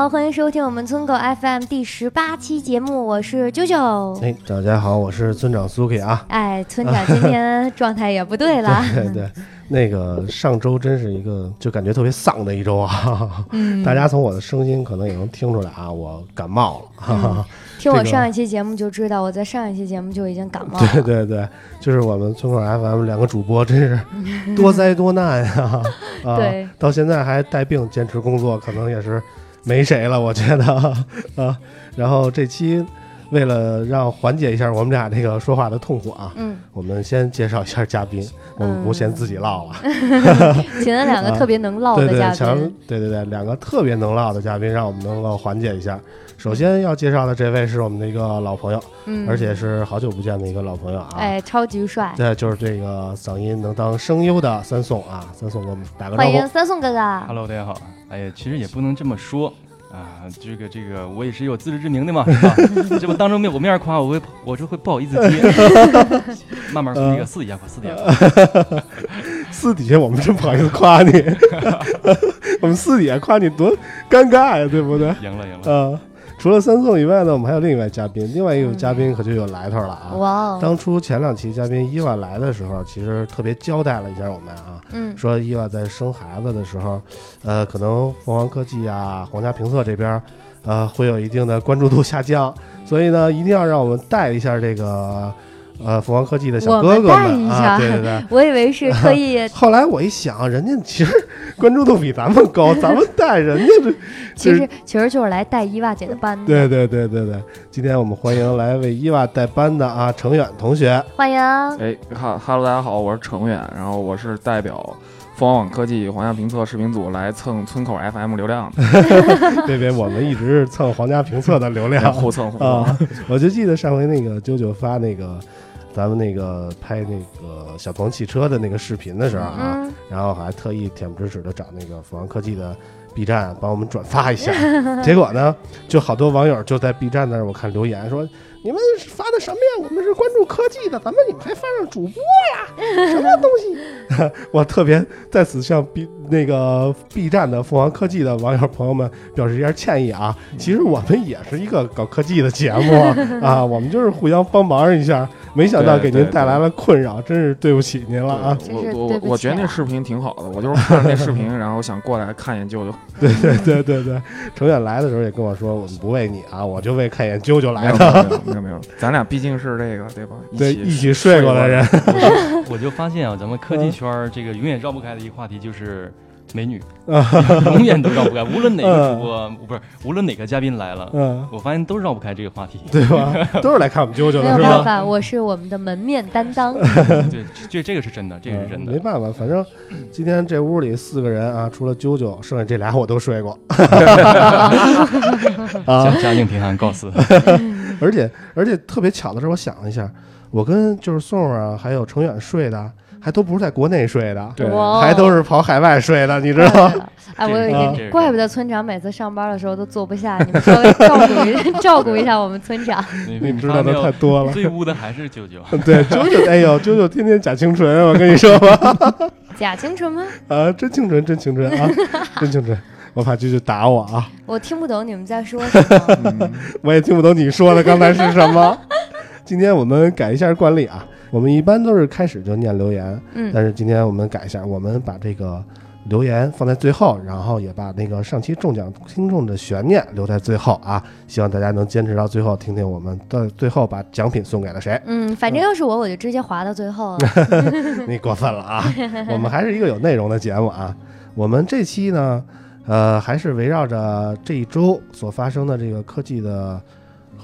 好，欢迎收听我们村口 FM 第十八期节目，我是啾啾。哎，大家好，我是村长苏 K 啊。哎，村长今天状态也不对了。对对，那个上周真是一个就感觉特别丧的一周啊。嗯。大家从我的声音可能也能听出来啊，我感冒了。听我上一期节目就知道，我在上一期节目就已经感冒了。对对对，就是我们村口 FM 两个主播真是多灾多难呀。对。到现在还带病坚持工作，可能也是。没谁了，我觉得 啊，然后这期为了让缓解一下我们俩这个说话的痛苦啊，嗯，我们先介绍一下嘉宾，我们不先自己唠了，请了两个特别能唠的嘉宾，对对对，两个特别能唠的嘉宾，让我们能够缓解一下。首先要介绍的这位是我们的一个老朋友，嗯，而且是好久不见的一个老朋友啊，哎，超级帅，对，就是这个嗓音能当声优的三宋啊，三宋给我们打个招呼，欢迎三宋哥哥，Hello，大家好。哎呀，其实也不能这么说啊，这个这个，我也是有自知之明的嘛，是吧？这不当着面我面夸我，会我就会不好意思接，慢慢那个私底下夸，私底下，私底下我们真不好意思夸你，我们私底下夸你多尴尬呀，对不对？赢了，赢了，啊。除了三宋以外呢，我们还有另一位嘉宾，另外一位嘉宾可就有来头了啊！哇，当初前两期嘉宾伊娃来的时候，其实特别交代了一下我们啊，嗯，说伊娃在生孩子的时候，呃，可能凤凰科技啊、皇家评测这边，呃，会有一定的关注度下降，所以呢，一定要让我们带一下这个。呃，凤凰科技的小哥哥们啊，对对对，我以为是可以。后来我一想，人家其实关注度比咱们高，咱们带人家这，其实其实就是来带伊娃姐的班的。对对对对对，今天我们欢迎来为伊娃带班的啊，程远同学，欢迎。哎，哈哈喽，大家好，我是程远，然后我是代表凤凰网科技皇家评测视频组来蹭村口 FM 流量的。别别，我们一直是蹭皇家评测的流量，互蹭互蹭。我就记得上回那个啾啾发那个。咱们那个拍那个小鹏汽车的那个视频的时候啊，然后还特意恬不知耻的找那个凤凰科技的 B 站帮我们转发一下，结果呢，就好多网友就在 B 站那儿我看留言说。你们发的什么呀？我们是关注科技的，咱们你们还发上主播呀？什么东西？我特别在此向 B 那个 B 站的凤凰科技的网友朋友们表示一下歉意啊！其实我们也是一个搞科技的节目 啊，我们就是互相帮忙一下，没想到给您带来了困扰，真是对不起您了啊！我我我觉得那视频挺好的，我就是看那视频，然后想过来看一眼舅舅。对对对对对，程远来的时候也跟我说，我们不为你啊，我就为看一眼舅舅来的。没有没有，咱俩毕竟是这个对吧？对，一起睡过的人。我就发现啊，咱们科技圈这个永远绕不开的一个话题就是美女，永远都绕不开。无论哪个主播，不是无论哪个嘉宾来了，嗯，我发现都绕不开这个话题，对吧？都是来看我们啾啾的，没办法？我是我们的门面担当。对，这这个是真的，这个是真的。没办法，反正今天这屋里四个人啊，除了啾啾，剩下这俩我都睡过。啊，家境贫寒，告辞。而且而且特别巧的是，我想了一下，我跟就是宋儿啊，还有程远睡的，还都不是在国内睡的，对，还都是跑海外睡的，你知道吗？哎，我有一个，怪不得村长每次上班的时候都坐不下，你们稍微 照顾一 照顾一下我们村长。你知道的太多了。最污的还是啾啾。对，舅舅，哎呦，舅舅天天假清纯，我跟你说吧。假清纯吗？啊，真清纯，真清纯啊，真清纯。我怕舅舅打我啊！我听不懂你们在说什么，我也听不懂你说的刚才是什么。今天我们改一下惯例啊，我们一般都是开始就念留言，嗯，但是今天我们改一下，我们把这个留言放在最后，然后也把那个上期中奖听众的悬念留在最后啊，希望大家能坚持到最后，听听我们到最后把奖品送给了谁。嗯，反正要是我，我就直接划到最后了。你过分了啊！我们还是一个有内容的节目啊。我们这期呢。呃，还是围绕着这一周所发生的这个科技的，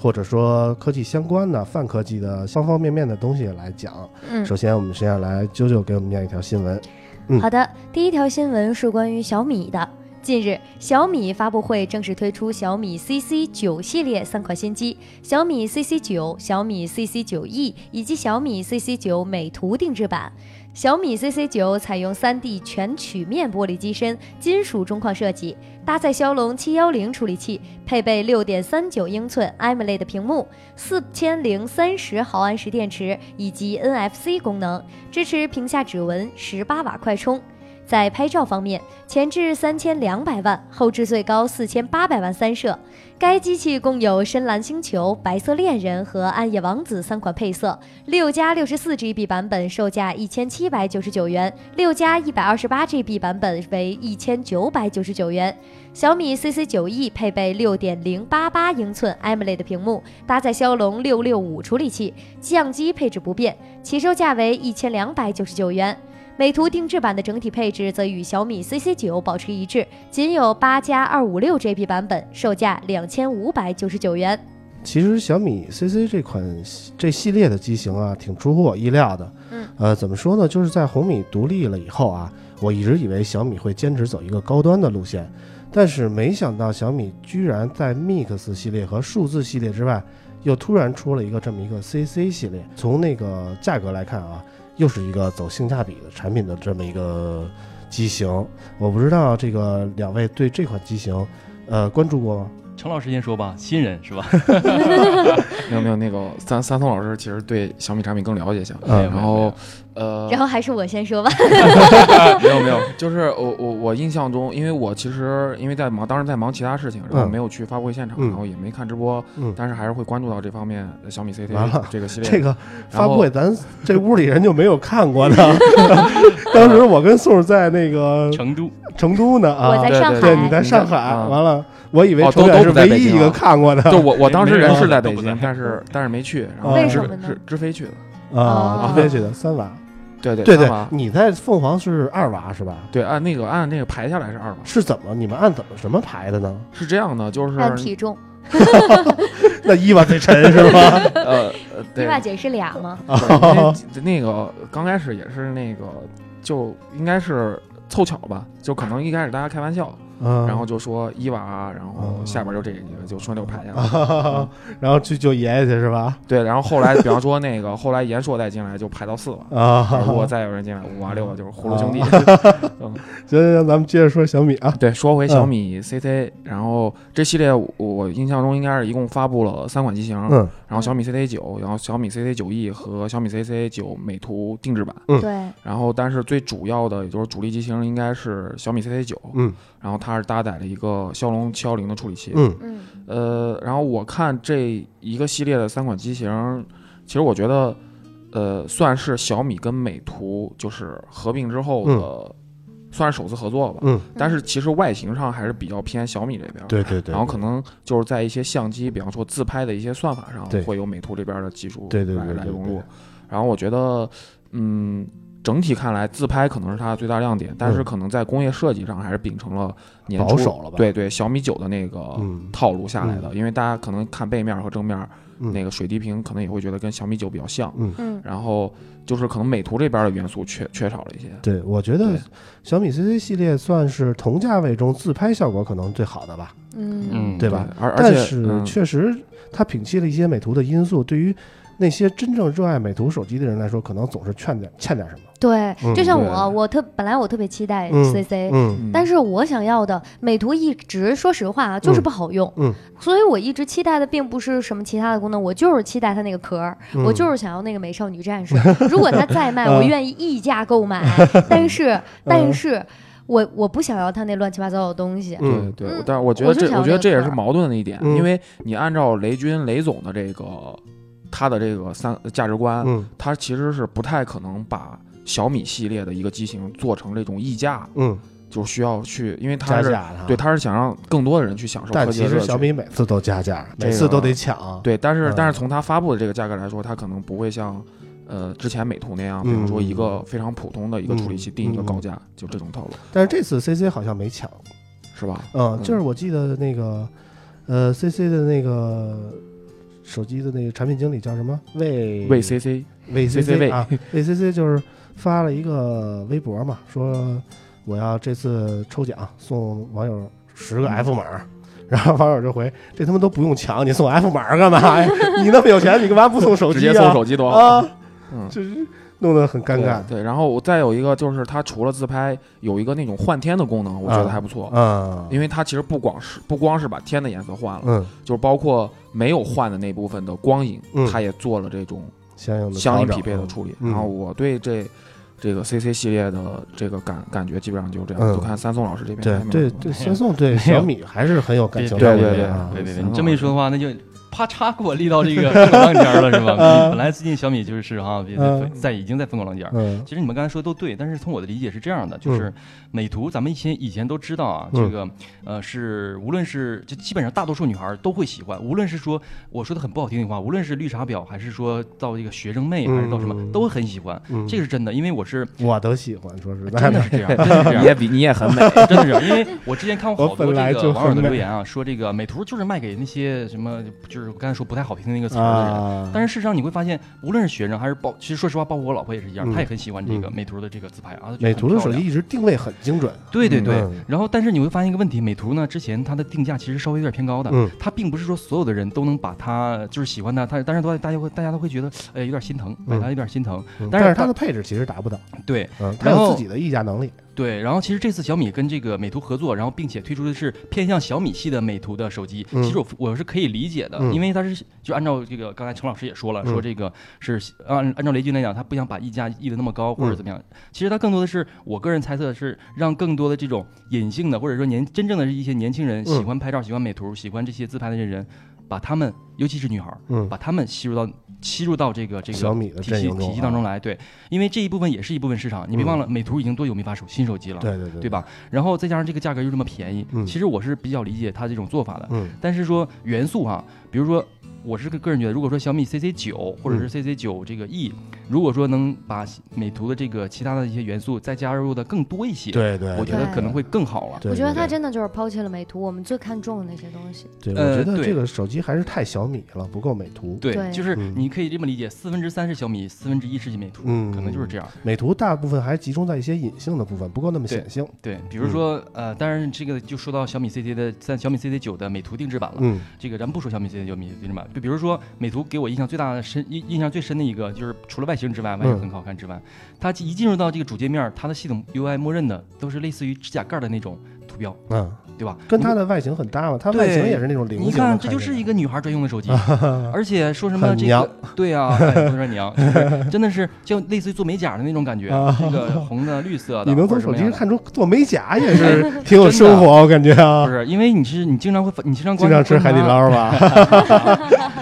或者说科技相关的泛科技的方方面面的东西来讲。嗯，首先，我们先来啾啾给我们念一条新闻。嗯好的，第一条新闻是关于小米的。近日，小米发布会正式推出小米 CC 九系列三款新机：小米 CC 九、小米 CC 九 E 以及小米 CC 九美图定制版。小米 CC 九采用 3D 全曲面玻璃机身，金属中框设计，搭载骁龙710处理器，配备6.39英寸 AMOLED 屏幕，四千零三十毫安时电池以及 NFC 功能，支持屏下指纹、十八瓦快充。在拍照方面，前置三千两百万，后置最高四千八百万三摄。该机器共有深蓝星球、白色恋人和暗夜王子三款配色，六加六十四 GB 版本售价一千七百九十九元，六加一百二十八 GB 版本为一千九百九十九元。小米 CC 九 E 配备六点零八八英寸 AMOLED 屏幕，搭载骁龙六六五处理器，相机配置不变，起售价为一千两百九十九元。美图定制版的整体配置则与小米 CC 九保持一致，仅有八加二五六 GB 版本，售价两千五百九十九元。其实小米 CC 这款这系列的机型啊，挺出乎我意料的。嗯，呃，怎么说呢？就是在红米独立了以后啊，我一直以为小米会坚持走一个高端的路线，但是没想到小米居然在 Mix 系列和数字系列之外，又突然出了一个这么一个 CC 系列。从那个价格来看啊。又是一个走性价比的产品的这么一个机型，我不知道这个两位对这款机型，呃，关注过吗？程老师先说吧，新人是吧？没有没有，那个三三松老师其实对小米产品更了解一些，嗯然后呃，然后还是我先说吧。没有没有，就是我我我印象中，因为我其实因为在忙，当时在忙其他事情，然后嗯。没有去发布会现场，嗯然后也没看直播，嗯，但是还是会关注到这方面小米 CT 完了这个系列。这个发布会咱这屋里人就没有看过呢。当时我跟宋在那个成都。成都呢啊，我在上海，对，你在上海，啊完了，我以为都都唯一一个看过的就我我当时人是在北京，但是但是没去，然后直为什么呢直直飞去的。啊，哦直飞去的三娃，对对对对，你在凤凰是二娃是吧？对，按那个按那个排下来是二娃，是怎么你们按怎么什么排的呢？是这样的，就是按体重，那伊娃最沉是吧？呃呃伊，娃姐是俩吗？那个刚开始也是那个，就应该是凑巧吧，就可能一开始大家开玩笑，嗯，然后就说伊娃，然后下边就这个就顺溜排下来。啊，然后去救爷爷去是吧？对，然后后来比方说那个后来严硕再进来就排到四了，啊，如果再有人进来五啊六啊就是葫芦兄弟。嗯，行行行，咱们接着说小米啊，对，说回小米 CC，然后这系列我我印象中应该是一共发布了三款机型，嗯然后小米 CC 九，然后小米 CC 九 E 和小米 CC 九美图定制版。嗯。对，然后，但是最主要的，也就是主力机型，应该是小米 CC 九，嗯然后它是搭载了一个骁龙七幺零的处理器，嗯嗯。呃，然后我看这一个系列的三款机型，其实我觉得，呃，算是小米跟美图就是合并之后的，算是首次合作吧。嗯，但是其实外形上还是比较偏小米这边，对对对，然后可能就是在一些相机，比方说自拍的一些算法上，会有美图这边的技术对对对来来融入。然后我觉得，嗯，整体看来自拍可能是它的最大亮点，但是嗯。可能在工业设计上还是秉承了年保初守了吧对对，小米九的那个嗯。套路下来的，因为大家可能看背面和正面嗯那个水滴屏，可能也会觉得跟小米九比较像。嗯。嗯然后就是可能美图这边的元素缺缺少了一些。对，我觉得小米 CC 系列算是同价位中自拍效果可能最好的吧。嗯嗯对吧而而且但是嗯确实，它摒弃了一些美图的因素，对于那些真正热爱美图手机的人来说，可能总是欠点欠点什么。对，就像我，我特本来我特别期待嗯 CC，但是我想要的美图一直说实话啊，就是不好用。嗯所以我一直期待的并不是什么其他的功能，我就是期待它那个壳我就是想要那个美少女战士。如果它再卖，嗯我愿意溢价购买。但是，但是我我不想要它那乱七八糟的东西。嗯对对嗯，但是我觉得这，我觉得这也是矛盾的一点，嗯因为你按照雷军雷总的这个他的这个三价值观，嗯他其实是不太可能把小米系列的一个机型做成这种溢价，嗯，就需要去，因为它是加价的。对，它是想让更多的人去享受但。其实小米每次都加价，每次都得抢。对，但是、嗯但是从它发布的这个价格来说，它可能不会像呃之前美图那样，比如说一个非常普通的一个处理器嗯定一个嗯高价，就这种套路。但是这次 CC 好像没抢，是吧？嗯，就是我记得那个，呃，CC 的那个手机的那个产品经理叫什么？魏魏 CC 魏 CC CC 魏啊，魏 CC 就是发了一个微博嘛，说我要这次抽奖送网友十个 F 码。然后网友就回：“这他妈都不用抢，你送 F 码干嘛呀？你那么有钱，你干嘛不送手机、啊？直接送手机多好啊！嗯，就是弄得很尴尬。对，然后我再有一个就是它除了自拍，有一个那种换天的功能，我觉得还不错。嗯，因为它其实不光是不光是把天的颜色换了，嗯，就是包括没有换的那部分的光影，嗯它也做了这种相应的相应匹配的处理。嗯、然后我对这。这个 CC 系列的这个感感觉基本上就是这样，嗯、就看三宋老师这边。对对对，三宋对 小米还是很有感情。对对对对对对，你这么一说的话，那就啪嚓给我立到这个风口浪尖了，是吧？本来最近小米就是哈，在已经在风口浪尖。嗯，其实你们刚才说的都对，但是从我的理解是这样的，就是美图，咱们以前以前都知道啊，这个呃是无论是就基本上大多数女孩都会喜欢，无论是说我说的很不好听的话，无论是绿茶婊，还是说到这个学生妹，还是到什么，都会很喜欢。这个是真的，因为我是我都喜欢，说实在。真的是这样，真的是这样。你也比 你也很美，真的是，因为我之前看过好多这个网友的留言啊，嗯说这个美图就是卖给那些什么，就是我刚才说不太好听的那个词儿的人。啊、但是事实上你会发现，无论是学生还是包，其实说实话，包括我老婆也是一样，嗯、她也很喜欢这个美图的这个自拍啊。美图的手机一直定位很精准。对对对。嗯、然后，但是你会发现一个问题，美图呢之前它的定价其实稍微有点偏高的，嗯，它并不是说所有的人都能把它就是喜欢它，它但是都大家会大家都会觉得哎有点心疼，买它有点心疼。嗯、但是它的配置其实达不到。对，嗯，它有自己的溢价能力。对，然后其实这次小米跟这个美图合作，然后并且推出的是偏向小米系的美图的手机。嗯、其实我我是可以理解的，嗯、因为它是就按照这个刚才陈老师也说了，嗯、说这个是按按照雷军来讲，他不想把溢价溢的那么高或者嗯怎么样。其实他更多的是我个人猜测是让更多的这种隐性的或者说年真正的一些年轻人喜欢拍照、喜欢美图、喜欢这些自拍的人，把他们尤其是女孩，嗯，把他们吸入到。吸入到这个这个小米的体系体系当中来，对，因为这一部分也是一部分市场。你别忘了，美图已经多久没发手新手机了？对对对，对吧？然后再加上这个价格又这么便宜，其实我是比较理解它这种做法的。嗯，但是说元素哈，比如说。我是个个人觉得，如果说小米 CC 九或者是 CC 九这个 E，、嗯、如果说能把美图的这个其他的一些元素再加入的更多一些，对对，我觉得可能会更好了。我觉得它真的就是抛弃了美图我们最看重的那些东西。对，我觉得这个手机还是太小米了，不够美图。对，就是你可以这么理解，四分之三是小米，四分之一是美图，嗯，可能就是这样。美图大部分还集中在一些隐性的部分，不够那么显性。对，比如说呃，当然这个就说到小米 CC 的在小米 CC 九的美图定制版了。嗯，这个咱不说小米 CC 九米定制版，就比如说美图。给我印象最大的深印印象最深的一个，就是除了外形之外，外形很好看之外，它一进入到这个主界面，它的系统 UI 默认的都是类似于指甲盖的那种图标，嗯，对吧？跟它的外形很搭嘛，它外形也是那种菱形。你看，这就是一个女孩专用的手机，而且说什么这个，对啊，不说娘，真的是就类似于做美甲的那种感觉，这个红的、绿色的。你能从手机上看出做美甲也是 挺有生活，我感觉啊。不是，因为你是你经常会，你经常经常吃海底捞吧？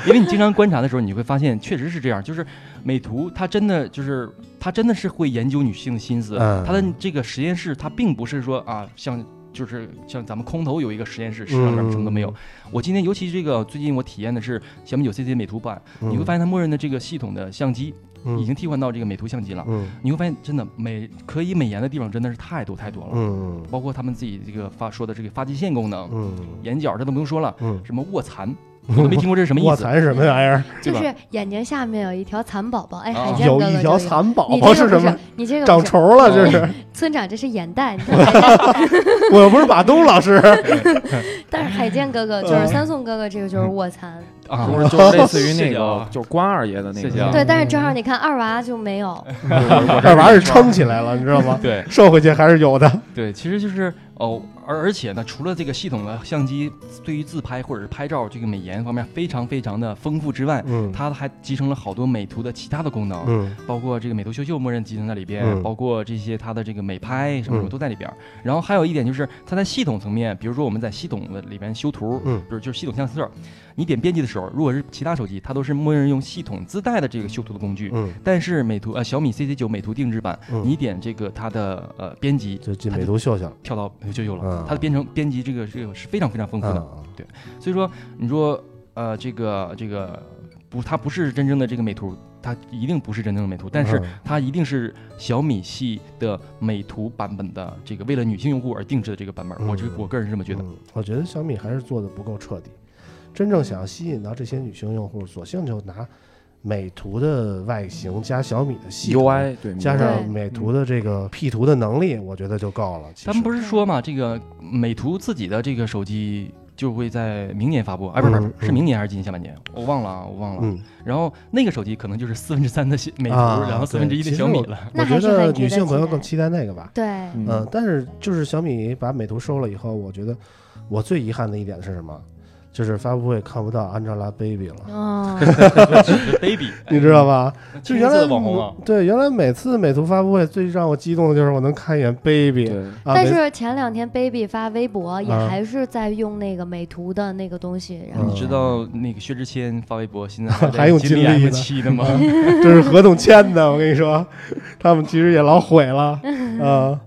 因为你经常观察的时候，你会发现确实是这样，就是美图它真的就是它真的是会研究女性的心思，它的这个实验室它并不是说啊像。就是像咱们空投有一个实验室，实际上面什么都没有。嗯、我今天尤其这个最近我体验的是小米九 CC 美图版，嗯、你会发现它默认的这个系统的相机已经替换到这个美图相机了。嗯、你会发现真的美可以美颜的地方真的是太多太多了。嗯，包括他们自己这个发说的这个发际线功能，嗯，眼角这都不用说了，嗯，什么卧蚕。我都没听过这是什么意思？卧蚕是什么玩意儿？就是眼睛下面有一条蚕宝宝。哎，啊海有一条蚕宝你宝是什么？你这个长虫了，这是。村长，这是眼袋。我又不是马东老师。但是海健哥哥就是三宋哥哥，这个就是卧蚕。啊，就是类似于那个，就是关二爷的那个。对，但是正好你看二娃就没有。二娃是撑起来了，你知道吗？对，瘦回去还是有的。对，其实就是哦，而而且呢，除了这个系统的相机对于自拍或者是拍照这个美颜方面非常非常的丰富之外，嗯，它还集成了好多美图的其他的功能，嗯，包括这个美图秀秀默认集成在里边，嗯、包括这些它的这个美拍什么什么嗯都在里边。然后还有一点就是它在系统层面，比如说我们在系统的里边修图，嗯，比如就是系统相册，你点编辑的时候，如果是其他手机，它都是默认用系统自带的这个修图的工具，嗯，但是美图呃小米 CC 九美图定制版，嗯、你点这个它的呃编辑，就进美图秀秀，跳到美图秀秀了，嗯、它的编程编辑这个这个是非常非常丰富的，嗯、对，所以说你说呃这个这个不它不是真正的这个美图。它一定不是真正的美图，但是嗯它一定是小米系的美图版本的这个为了女性用户而定制的这个版本。我这嗯我个人是这么觉得。嗯，我觉得小米还是做的不够彻底。真正想要吸引到这些女性用户，索性就拿美图的外形加小米的系 UI 对加上美图的这个 P 图的能力，我觉得就够了。其他们不是说嘛，这个美图自己的这个手机就会在明年发布，哎，不是不是嗯，是明年还是今年下半年？我忘了啊，我忘了。嗯，然后那个手机可能就是四分之三的美图，啊然后四分之一的小米了。我觉得女性朋友更期待那个吧。对，嗯嗯，但是就是小米把美图收了以后，我觉得我最遗憾的一点是什么？就是发布会看不到 Angelababy 了。哦，baby，你知道吧？就原来网红啊，对，原来每次美图发布会最让我激动的就是我能看一眼 baby 啊，但是前两天 baby 发微博也啊还是在用那个美图的那个东西，然后嗯你知道那个薛之谦发微博现在 还用金金立 M 的七的吗？这是合同签的，我跟你说，他们其实也老毁了啊。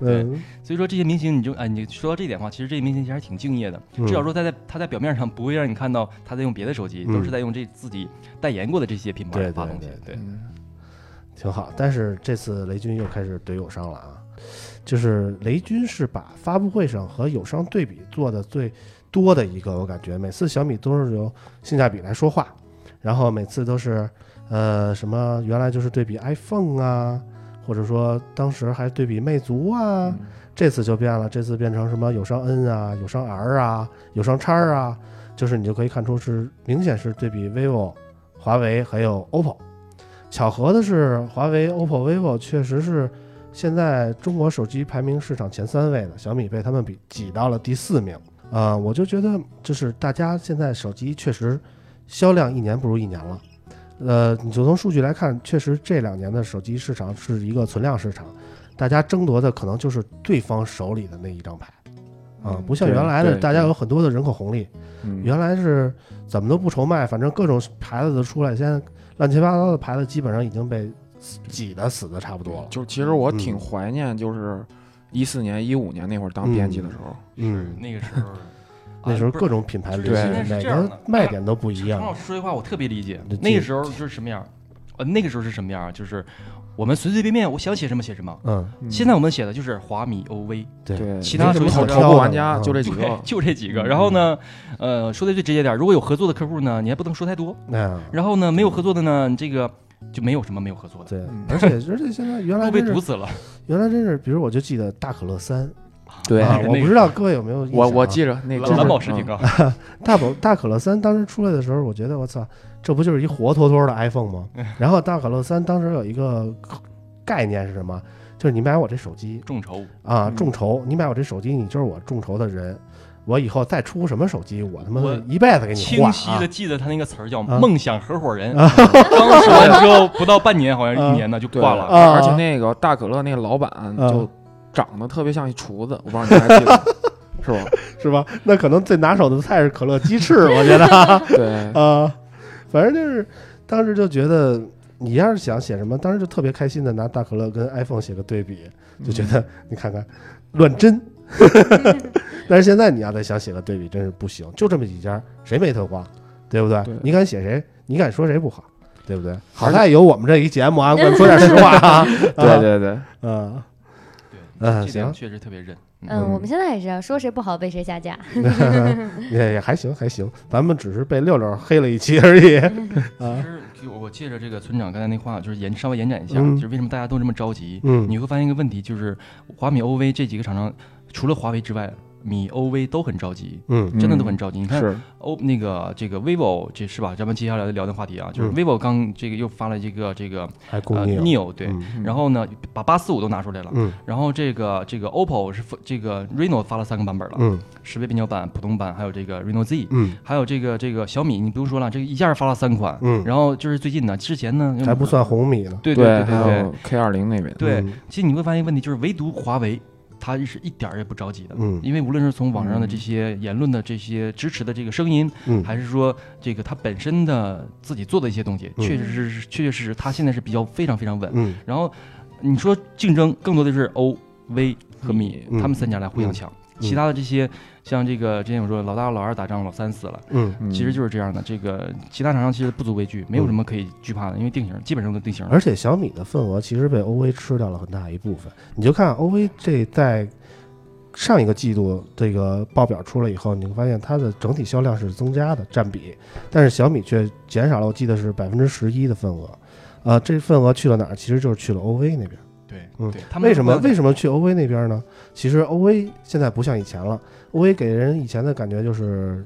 嗯，所以说这些明星，你就哎，你说到这一点的话，其实这些明星其实还挺敬业的，嗯。至少说他在他在表面上不会让你看到他在用别的手机，嗯。都是在用这自己代言过的这些品牌发东西。对挺好。但是这次雷军又开始怼友商了啊，就是雷军是把发布会上和友商对比做的最多的一个，我感觉每次小米都是由性价比来说话，然后每次都是呃什么原来就是对比 iPhone 啊，或者说当时还对比魅族啊，嗯这次就变了，这次变成什么友商 N 啊、友商 R 啊、友商叉啊，就是你就可以看出是明显是对比 vivo、华为还有 OPPO。巧合的是，华为、OPPO、vivo 确实是现在中国手机排名市场前三位的，小米被他们比挤到了第四名。啊、我就觉得就是大家现在手机确实销量一年不如一年了。呃，你就从数据来看，确实这两年的手机市场是一个存量市场，大家争夺的可能就是对方手里的那一张牌，啊、嗯不像原来的大家有很多的人口红利，嗯原来是怎么都不愁卖，反正各种牌子都出来，现在乱七八糟的牌子基本上已经被挤得死的差不多了。就其实我嗯挺怀念，就是一四年、一五年那会儿当编辑的时候，嗯，那个时候，那时候各种品牌对每个卖点都不一常老样。师说句话我特别理解这。那个时候是什么样？呃，那个时候是什么样？就是我们随随便便我想写什么写什么。嗯，嗯现在我们写的就是华米 OV，对。对。其他没什么头部好的。玩家就这几个，，就这几个。嗯。然后呢，呃，说的最直接点，如果有合作的客户呢，你还不能说太多。那样然后呢，没有合作的呢，你这个就没有什么没有合作的，对嗯，而且而且现在原来都被堵死了。原来真是，比如我就记得大可乐三。对啊，我不知道各位有没有印象啊。我我记着那个。蓝蓝宝石挺高，大宝大可乐三当时出来的时候，我觉得我操，这不就是一活脱脱的 iPhone 吗？然后大可乐三当时有一个概念是什么？就是你买我这手机众筹。啊，嗯众筹，你买我这手机，你就是我众筹的人。我以后再出什么手机，我他妈我一辈子给你换啊清晰的！记得他那个词儿叫啊梦想合伙人，刚说完之后不到半年，好像一年呢就挂了。啊而且那个大可乐那个老板啊就长得特别像一厨子，我不知道你还记得 是吧？是吧？那可能最拿手的菜是可乐鸡翅，我觉得啊对，啊，反正就是当时就觉得，你要是想写什么，当时就特别开心的拿大可乐跟 iPhone 写个对比，就觉得你看看乱真。但是现在你要再想写个对比，真是不行，就这么几家，谁没特光，对不对？对你敢写谁？你敢说谁不好，对不对？好在有我们这一节目啊，我说点实话啊。对对对，嗯，对，嗯这点行确实特别认。嗯，我们现在也是啊说谁不好被谁下架。也也还行还行，咱们只是被六六黑了一期而已其 啊。实就我借着这个村长刚才那话，就是延稍微延展一下，嗯就是为什么大家都这么着急？嗯你会发现一个问题，就是华米、OV 这几个厂商，除了华为之外，米、OV 都很着急，嗯。真的都很着急。你看是。O 那个这个 vivo 这是吧？咱们接下来聊的话题啊，就是嗯 vivo 刚这个又发了一个这个还呃 neo 对，嗯。然后呢把八四五都拿出来了，嗯。然后这个这个 OPPO 是这个 Reno 发了三个版本了，嗯。十倍变焦版、普通版，还有这个 Reno Z，嗯，还有这个这个小米，你不用说了，这个一下发了三款，嗯。然后就是最近呢，之前呢还不算，红米呢。对对对还对。对有 K 二零那边，对嗯，其实你会发现一个问题，就是唯独华为。它是一点儿也不着急的，嗯。因为无论是从网上的这些言论的这些支持的这个声音，嗯，还是说这个他本身的自己做的一些东西，嗯。确实是确确实实，他现在是比较非常非常稳。嗯。然后你说竞争更多的是 O V 和米，嗯。他们三家来互相抢。其他的这些，像这个之前我说老大老二打仗，老三死了，嗯嗯其实就是这样的。这个其他厂商其实不足为惧，没有什么可以惧怕的，因为定型基本上都定型了。而且小米的份额其实被 OV 吃掉了很大一部分。你就看 OV 这在上一个季度这个报表出来以后，你会发现它的整体销量是增加的占比，但是小米却减少了，我记得是百分之十一的份额。呃，这份额去了哪儿？其实就是去了 OV 那边。对，嗯对，他们为什么为？什么去 OV 那边呢？其实 OV 现在不像以前了，，OV 给人以前的感觉就是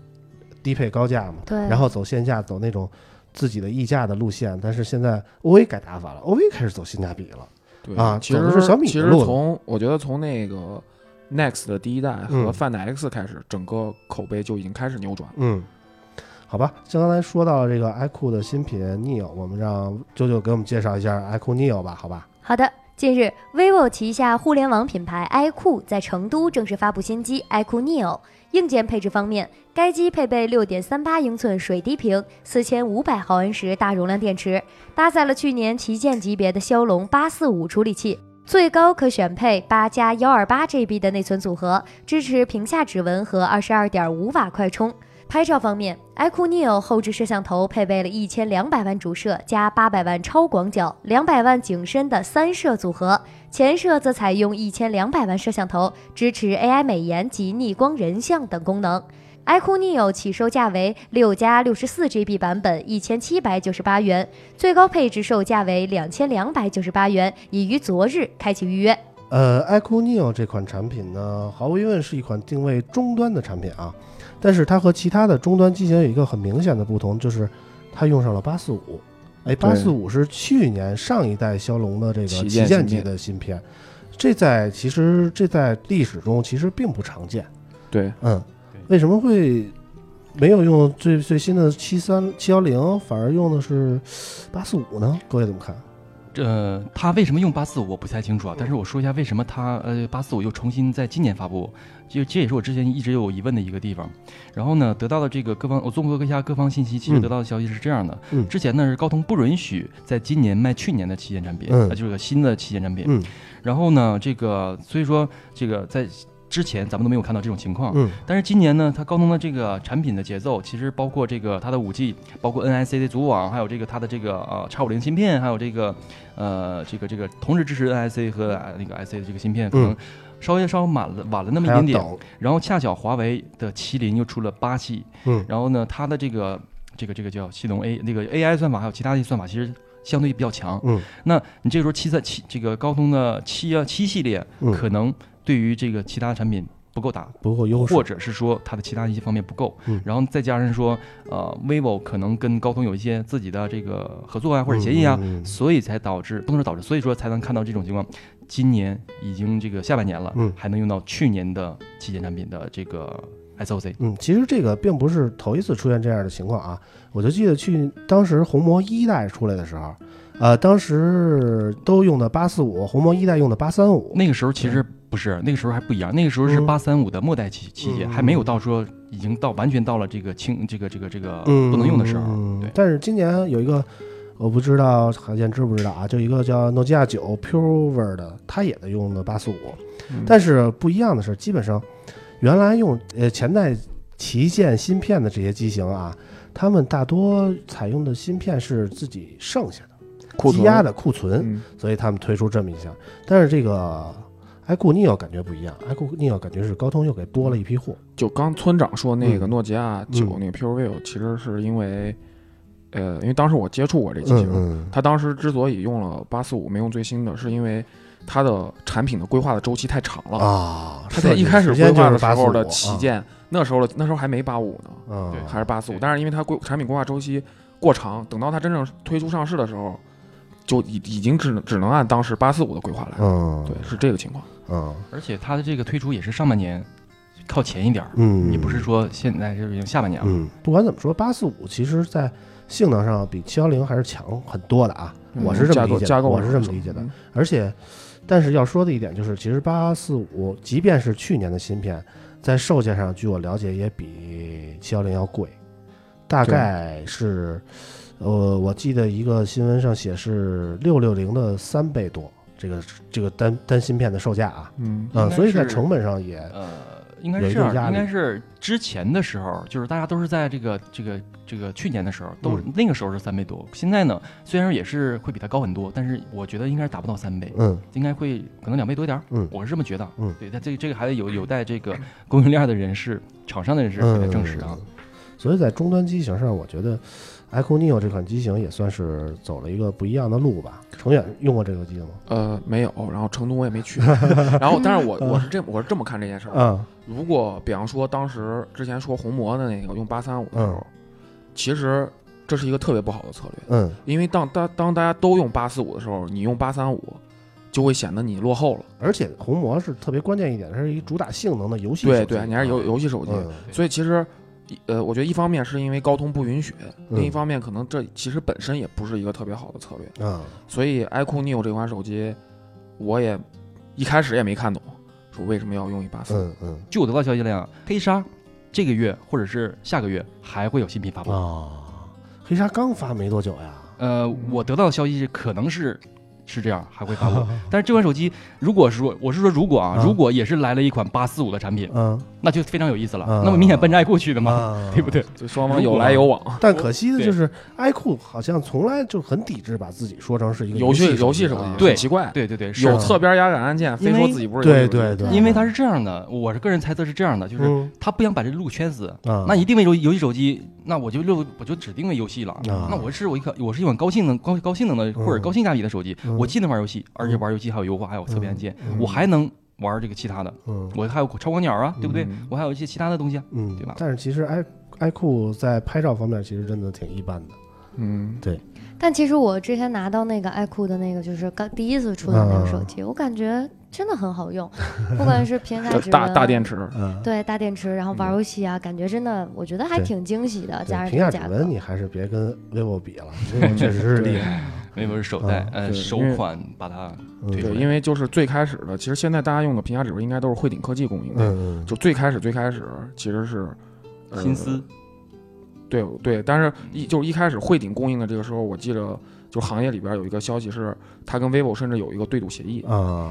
低配高价嘛，对，然后走线下走那种自己的溢价的路线，但是现在 OV 改打法了，，OV 开始走性价比了。对啊其实走的是小米其实从我觉得从那个 Next 的第一代和嗯 Find X 开始，整个口碑就已经开始扭转了。嗯，好吧，像刚才说到这个 iQOO 的新品 Neo，我们让九九给我们介绍一下 iQOO Neo 吧，好吧？好的，近日，vivo 旗下互联网品牌 iQOO 在成都正式发布新机 iQOO Neo。硬件配置方面，该机配备6.38英寸水滴屏、4500毫安时大容量电池，搭载了去年旗舰级别的骁龙845处理器，最高可选配8加 128GB 的内存组合，支持屏下指纹和22.5瓦快充。拍照方面，iQOO Neo 后置摄像头配备了一千两百万主摄加八百万超广角、两百万景深的三摄组合，前摄则采用一千两百万摄像头，支持 AI 美颜及逆光人像等功能。iQOO Neo 起售价为六加六十四 GB 版本一千七百九十八元，最高配置售价为两千两百九十八元，已于昨日开启预约。呃，iQOO Neo 这款产品呢，毫无疑问是一款定位终端的产品啊，但是它和其他的终端机型有一个很明显的不同，就是它用上了八四五。哎，八四五是去年上一代骁龙的这个旗旗舰级的芯片，这在其实这在历史中其实并不常见。对，嗯，为什么会没有用最最新的七三七幺零，反而用的是八四五呢？各位怎么看？这他为什么用八四五我不太清楚啊，但是我说一下为什么他呃八四五又重新在今年发布，就这也是我之前一直有疑问的一个地方。然后呢，得到的这个各方我综合一下各方信息，其实嗯得到的消息是这样的：嗯之前呢是高通不允许在今年卖去年的旗舰产品，嗯呃就是个新的旗舰产品。嗯然后呢，这个所以说这个在之前咱们都没有看到这种情况。嗯。但是今年呢，它高通的这个产品的节奏，其实包括这个它的五 G，包括 NIC 的组网，还有这个它的这个呃叉五零芯片，还有这个呃这个这个同时支持 NIC 和呃那个 IC 的这个芯片，可能嗯。稍微稍微晚了晚了那么一点点。然后恰巧华为的麒麟又出了八系，嗯。然后呢，它的这个这个这个叫系统 A 那个 AI 算法还有其他的算法，其实相对比较强。嗯。那你这个时候七三七这个高通的七啊七系列，嗯，可能对于这个其他产品不够打，不够优势，或者是说它的其他一些方面不够，嗯。然后再加上说，呃，vivo 可能跟高通有一些自己的这个合作啊或者协议啊，嗯嗯嗯。所以才导致不能说导致，所以说才能看到这种情况。今年已经这个下半年了，嗯。还能用到去年的旗舰产品的这个 SOC，嗯，其实这个并不是头一次出现这样的情况啊。我就记得去当时红魔一代出来的时候，呃，当时都用的八四五，红魔一代用的八三五。那个时候其实不是，那个时候还不一样，那个时候是嗯八三五的末代期期间，嗯还没有到说已经到完全到了这个清这个这个这个嗯，不能用的时候，嗯对。但是今年有一个，我不知道海燕知不知道啊？就一个叫诺基亚九 Pure 的，它也在用的八四五。嗯但是不一样的是，基本上原来用呃前代旗舰芯片的这些机型啊，他们大多采用的芯片是自己剩下的积压的库存，嗯。所以他们推出这么一项。但是这个 iQOO Neo 感觉不一样，iQOO Neo 感觉是高通又给多了一批货。就刚村长说那个嗯。诺基亚九嗯那个 PureView，其实是因为，呃，因为当时我接触过这机型，嗯它当时之所以用了八四五没用最新的，是因为它的产品的规划的周期太长了。啊，它在一开始规划的时候的旗，舰，那时候的那时候还没八五呢，还是八四五。但是因为它规产品规划周期过长，等到它真正推出上市的时候，就已已经只能只能按当时八四五的规划来了。嗯，对，是这个情况。嗯。而且它的这个推出也是上半年靠前一点儿，嗯，你不是说现在是已经下半年了。嗯，不管怎么说，八四五其实在性能上比七幺零还是强很多的啊，我是这么理解的，架构架构我是这么理解的。嗯。而且，但是要说的一点就是，其实八四五即便是去年的芯片，在售价上，据我了解也比七幺零要贵，大概是，呃，我记得一个新闻上写是六六零的三倍多，这个这个单单芯片的售价啊，嗯所以在成本上也呃，应该是应该是之前的时候，就是大家都是在这个这个这个去年的时候，都、嗯那个时候是三倍多。现在呢，虽然也是会比它高很多，但是我觉得应该是达不到三倍，嗯应该会可能两倍多一点儿。嗯我是这么觉得。嗯对，但这个这个还得有有待这个供应链的人士、厂商的人士给它证实啊。嗯所以在终端机型上，我觉得 iQOO Neo 这款机型也算是走了一个不一样的路吧。程远用过这个机型吗？呃没有，然后成都我也没去，然后但是我我是这我是这么看这件事儿，嗯如果比方说当时之前说红魔的那个用八三五的时候，其实这是一个特别不好的策略，嗯因为当当当大家都用八四五的时候，你用八三五就会显得你落后了。而且红魔是特别关键一点，它是一主打性能的游戏手机。对对，你还是游游戏手机，嗯所以其实。一呃，我觉得一方面是因为高通不允许，嗯另一方面可能这其实本身也不是一个特别好的策略。啊所以 iQOO Neo 这款手机，我也一开始也没看懂，说为什么要用一八四。嗯嗯据我得到消息量，黑鲨这个月或者是下个月还会有新品发布。啊，黑鲨刚发没多久呀。呃，我得到的消息是可能是是这样，还会发布。但是这款手机，如果说我是说如果啊，啊如果也是来了一款八四五的产品，嗯。那就非常有意思了。啊那么明显奔着爱酷去的嘛，啊 对不对？就双方有来有往，但可惜的就是 iQOO 好像从来就很抵制把自己说成是一个游戏戏游戏手啊。机对。很奇怪，对对对，是。有侧边压感按键，非说自己不是游戏手机对对对，因为它是这样的，我是个人猜测是这样的，就是嗯。他不想把这路圈死，啊，那一定为游游戏手机，那我就就我就指定为游戏了。啊。那我是我一款我是一款高性能高高性能的或者高性价比的手机，嗯我既能玩游戏，而且玩游戏还有优化，还有侧边按键，嗯我还能玩这个其他的，嗯我还有超广角啊，对不对嗯？我还有一些其他的东西啊。嗯，对吧但是其实 i iQOO 在拍照方面其实真的挺一般的。嗯，对但其实我之前拿到那个爱酷的那个，就是刚第一次出的那个手机，我感觉真的很好用，不管是屏下指纹，大大电池，嗯，对大电池，然后玩游戏啊，感觉真的，我觉得还挺惊喜的，加对，屏下上这个价指纹。你还是别跟 vivo 比了，这个确实是厉害。微博是首代啊，呃，首款把它推出来因为就是最开始的，其实现在大家用的屏下指纹应该都是汇顶科技供应的，嗯就最开始最开始其实是呃心思，对对，但是一就是一开始汇顶供应的这个时候，我记着就行业里边有一个消息是，它跟 vivo 甚至有一个对赌协议，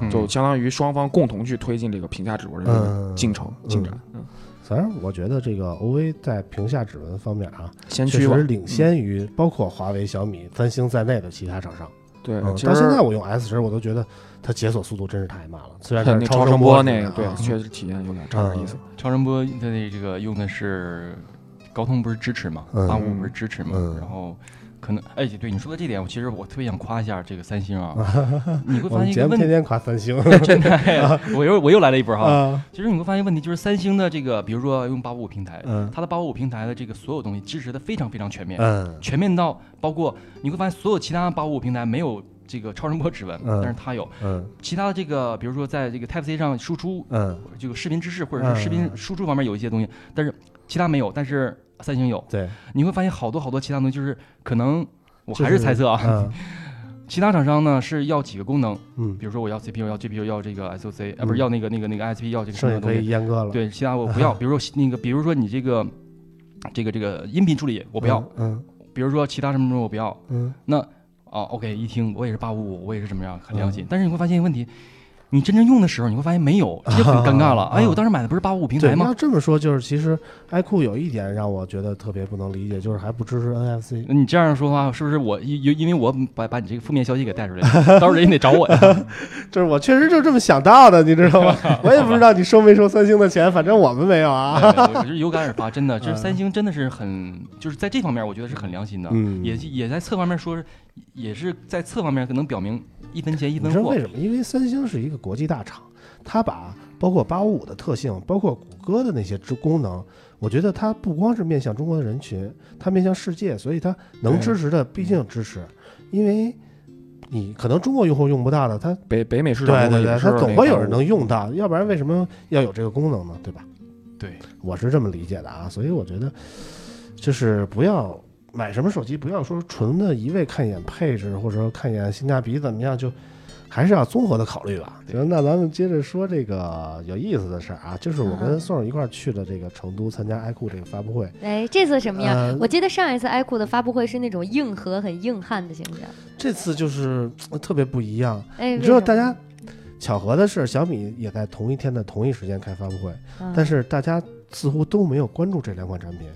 就相当于双方共同去推进这个屏下指纹的这个嗯。进程进展，嗯，反正我觉得这个 OV 在屏下指纹方面啊，先确实，领先于包括华为、小米、三星在内的其他厂商。对，嗯，到现在我用 S 十，我都觉得它解锁速度真是太慢了。虽然它那超声波那那个，对啊，确实体验有点差点意思。超声波它那这个用的是高通不是支持嘛，嗯八五不是支持嘛，嗯然后可能哎，对你说的这点，我其实我特别想夸一下这个三星啊，你会发现一个问题，目天天夸三星 真的，哎我又我又来了一波哈。啊，其实你会发现问题就是三星的这个，比如说用八五五平台，嗯它的八五五平台的这个所有东西支持的非常非常全面，嗯全面到包括你会发现所有其他八五五平台没有这个超声波指纹，嗯但是它有嗯其他的这个，比如说在这个 Type C 上输出嗯，这个视频支持或者是视频嗯输出方面有一些东西，但是其他没有，但是三星有。对，你会发现好多好多其他东西，就是可能我还是猜测啊，嗯 其他厂商呢是要几个功能，嗯比，如说我要 CPU，要 GPU，要这个 SOC，啊不嗯是要那个那个那个 ISP，要这个什么东西。以阉割了。对，其他我不要。比如说那个，比如说你这个这个这个音频处理我我不要，嗯比如说其他什么什么我不要。嗯那啊，OK，一听我也是八五五，我也是怎么样，很良嗯心。但是你会发现一个问题，你真正用的时候，你会发现没有，这就很尴尬了。啊哎呦，我当时买的不是八五五平，台吗那？这么说，就是其实 iQOO 有一点让我觉得特别不能理解，就是还不支持 NFC。你这样说的话，是不是我因因因为我把把你这个负面消息给带出来了，到时候人家得找我呀？就是我确实就这么想到的，你知道吗？我也不知道你收没收三星的钱，反正我们没有啊。我是有感而发，真的，就是三星真的是很，就是在这方面，我觉得是很良心的，嗯也也在侧方面说，也是在侧方面可能表明一分钱一分货你知道为。什么？因为三星是一个国际大厂，它把包括八五五的特性，包括谷歌的那些之功能，我觉得它不光是面向中国的人群，它面向世界，所以它能支持的毕竟支持，因为你可能中国用户用不到的，它北北美市场对对对，它总会有人能用到，要不然为什么要有这个功能呢？对吧？对，我是这么理解的啊，所以我觉得就是不要买什么手机，不要说纯的一味看一眼配置，或者说看一眼性价比怎么样，就还是要综合的考虑吧。行，那咱们接着说这个有意思的事儿啊，就是我跟宋儿一块儿去的这个成都参加 iQOO 这个发布会，哎，这次什么样？呃我记得上一次 iQOO 的发布会是那种硬核、很硬汉的形象。这次就是呃特别不一样。哎，你知道大家巧合的是，小米也在同一天的同一时间开发布会，嗯但是大家似乎都没有关注这两款产品，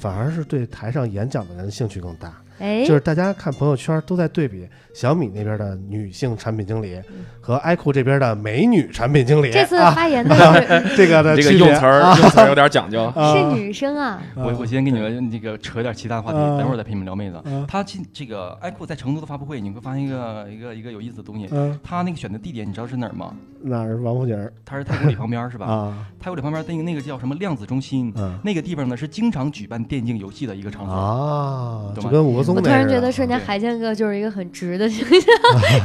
反而是对台上演讲的人兴趣更大。哎，就是大家看朋友圈都在对比小米那边的女性产品经理和 iQOO 这边的美女产品经理。这次啊，发言的是 这个的这个用词儿啊用词儿有点讲究。啊是女生啊，我我先给你们那个扯点其他话题，嗯等会儿再陪你们聊妹子。嗯他这这个 iQOO 在成都的发布会，你会发现一个一个一个有意思的东西。嗯，他那个选的地点你知道是哪儿吗？哪儿王府井儿他是太古里旁边是吧？啊？太古里旁边那个那个叫什么量子中心，嗯那个地方呢是经常举办电竞游戏的一个场所。啊，就跟武松我突然觉得瞬间对海健哥就是一个很直的形象，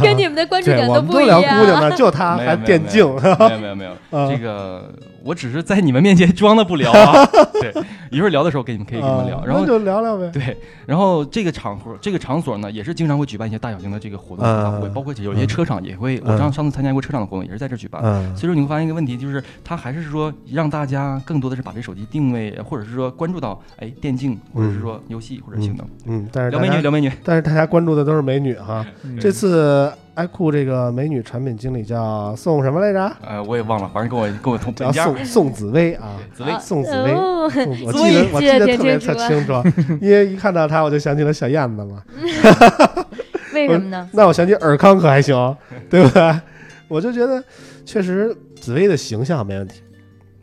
跟你们的关注对，点我们都聊不一样。姑娘呢，就他还没有没有电竞，没有没有没有，啊这个我只是在你们面前装的不聊啊。对，一会儿聊的时候给你们可以跟你们聊。啊然后就聊聊呗。对，然后这个场合这个场所呢，也是经常会举办一些大小型的这个活动嗯发布会，包括有一些车厂也会，我嗯上上次参加过车厂的活动，也是在这儿举办。嗯所以说你会发现一个问题，就是它还是说让大家更多的是把这手机定位，或者是说关注到哎电竞，或者是说游戏或者性能。嗯，但是聊美女，聊美女，但是大家关注的都是美女哈。嗯这次 iQOO 这个美女产品经理叫宋什么来着？呃，我也忘了，反正跟我跟我同叫宋宋紫薇啊。紫薇啊宋紫薇我记得我记得特别特清楚，因为一看到她我就想起了小燕子嘛。为什么呢？那我想起尔康可还行，对不对？我就觉得确实紫薇的形象没问题，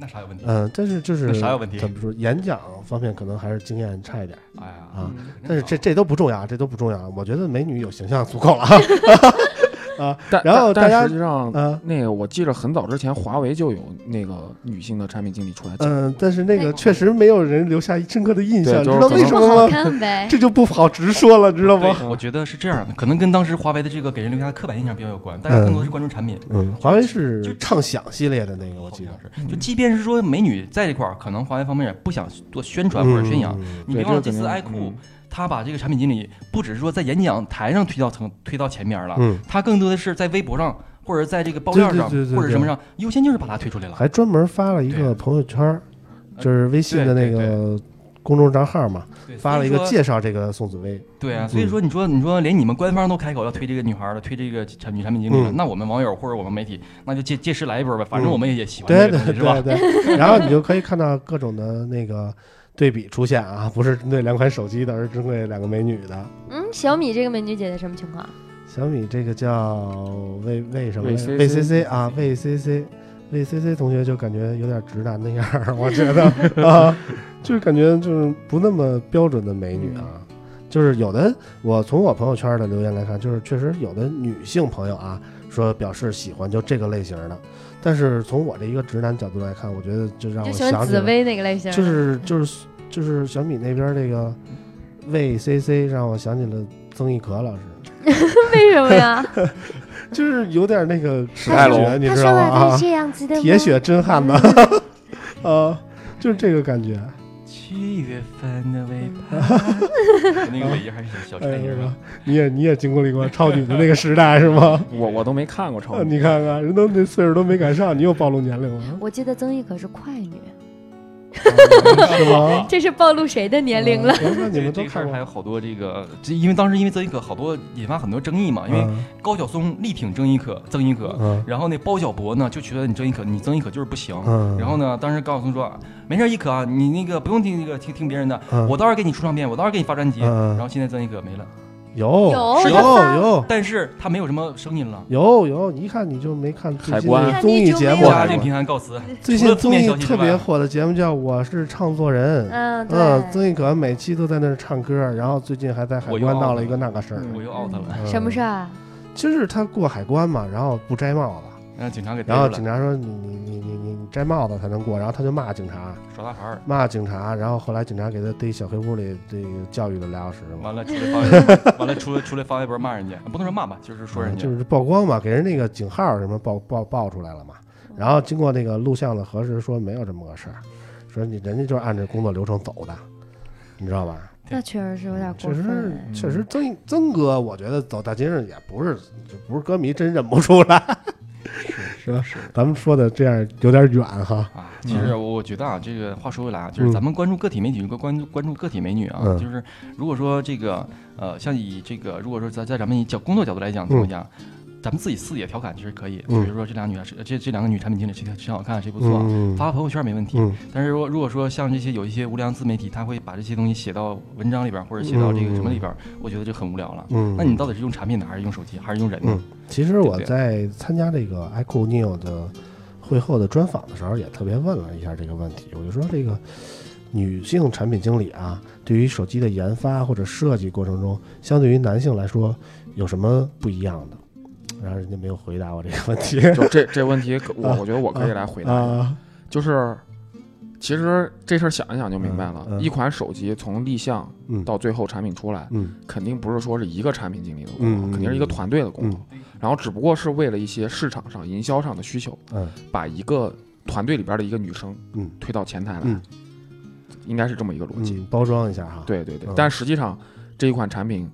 那啥有问题？嗯，但是就是啥有问题怎么说，演讲方面可能还是经验差一点哎呀，啊。嗯但是这这都不重要，这都不重要。我觉得美女有形象足够了 啊。但然后大家实际上，嗯那个我记得很早之前，华为就有那个女性的产品经理出来讲。嗯，但是那个确实没有人留下深刻的印象，对就是知道为什么吗？这就不好直说了，知道吗？我觉得是这样的，可能跟当时华为的这个给人留下的刻板印象比较有关，大家更多的是关注产品。嗯，华为是就畅想系列的那个，我记得好像是，就即便是说美女在这块儿，可能华为方面也不想做宣传或者宣扬。嗯你别忘了这次对这个肯 iQOO，定他把这个产品经理不只是说在演讲台上推到层推到前面了，嗯，他更多的是在微博上或者在这个爆料上或者什么上，优先就是把他推出来了。还专门发了一个朋友圈，就是微信的那个公众账号嘛，对发了一个介绍这个宋紫薇。对啊，嗯。所以说你说你说连你们官方都开口要推这个女孩儿了，推这个产女产品经理了，嗯。那我们网友或者我们媒体那就借借势来一波呗，反正嗯。我们也喜欢对对这个东西是吧？对？对，然后你就可以看到各种的那个对比出现啊，不是针对两款手机的，而是针对两个美女的。嗯，小米这个美女姐姐什么情况？小米这个叫魏魏什么？魏魏 CC CC 啊，魏 CC，魏 CC 同学就感觉有点直男的样儿，我觉得 啊，就是感觉就是不那么标准的美女啊。就是有的，我从我朋友圈的留言来看，就是确实有的女性朋友啊，说表示喜欢就这个类型的，但是从我这一个直男角度来看，我觉得就让就我喜欢紫想起了，薇那个类型，就是就是就是小米那边这个魏 CC 让我想起了曾轶可老师。为什么呀？就是有点那个史泰龙学，你他说知道吗？啊，话都是这样子的吗铁血真汉子，呃，就是这个感觉。七月份的尾巴，那个尾音还是小小哎颤音呀吧？，你也你也经历过超女的那个时代是吗？我我都没看过超啊女，你看看，人都那岁数都没赶上，你又暴露年龄了，我记得曾轶可是快女，是吗？这是暴露谁的年龄了？啊那你这事儿还有？好多这个，这因为当时因为曾轶可好多引发很多争议嘛，因为嗯高晓松力挺曾轶可，曾轶可，嗯然后那包小柏呢就觉得你曾轶可，你曾轶可就是不行。嗯，然后呢，当时高晓松说：“没事儿，轶可啊，你那个不用听那个听听别人的，嗯我到时候给你出唱片，我到时候给你发专辑。嗯然后现在曾轶可没了，有有有有。但是他没有什么声音了，有有，你一看你就没看最近海关。的综艺节目。家境平安告辞。最近综艺特别火的节目叫《我是唱作人》。嗯，嗯，曾对，轶可每期都在那儿唱歌，然后最近还在海关闹了一个那个事儿。我又 out 了，嗯。什么事儿啊？就是他过海关嘛，然后不摘帽子，让警察给逮然后警察说你你你你你你摘帽子才能过，然后他就骂警察，耍大牌儿。骂警察，然后后来警察给他逮小黑屋里这个教育了俩小时嘛，完了出来发微博，完了出来出来发微博骂人家，不能说骂吧，就是说人家。嗯就。是曝光嘛，给人那个警号什么报报报出来了嘛，然后经过那个录像的核实，说没有这么个事儿，说你人家就是按照工作流程走的，你知道吧？那确实是有点过确实分。确实曾曾哥，我觉得走大街上也不是就不是歌迷真认不出来，是是咱们说的这样有点远哈。啊，其实我我觉得啊，这个话说回来啊，就是咱们关注个体美女，关关注关注个体美女啊，嗯就是如果说这个呃，像以这个如果说在在咱们以角工作角度来讲情况下。咱们自己私底下调侃其实可以，嗯比如说这俩女这这两个女产品经理谁谁好看谁不错，嗯发个朋友圈没问题。嗯但是如果如果说像这些有一些无良自媒体，他会把这些东西写到文章里边或者写到这个什么里边，我觉得就很无聊了。嗯，那你到底是用产品呢，还是用手机，还是用人呢？嗯，其实我在参加这个 iQOO Neo 的会后的专访的时候，也特别问了一下这个问题。我就说这个女性产品经理啊，对于手机的研发或者设计过程中，相对于男性来说有什么不一样的？然后人家没有回答我这个问题。就这这问题，我我觉得我可以来回答。啊，就是其实这事儿想一想就明白了，嗯嗯一款手机从立项嗯到最后产品出来，嗯肯定不是说是一个产品经理的功劳，肯定是一个团队的功劳。然后只不过是为了一些市场上、营销上的需求，嗯把一个团队里边的一个女生嗯推到前台来，嗯应该是这么一个逻辑。嗯，包装一下哈。对对对，嗯但实际上这一款产品，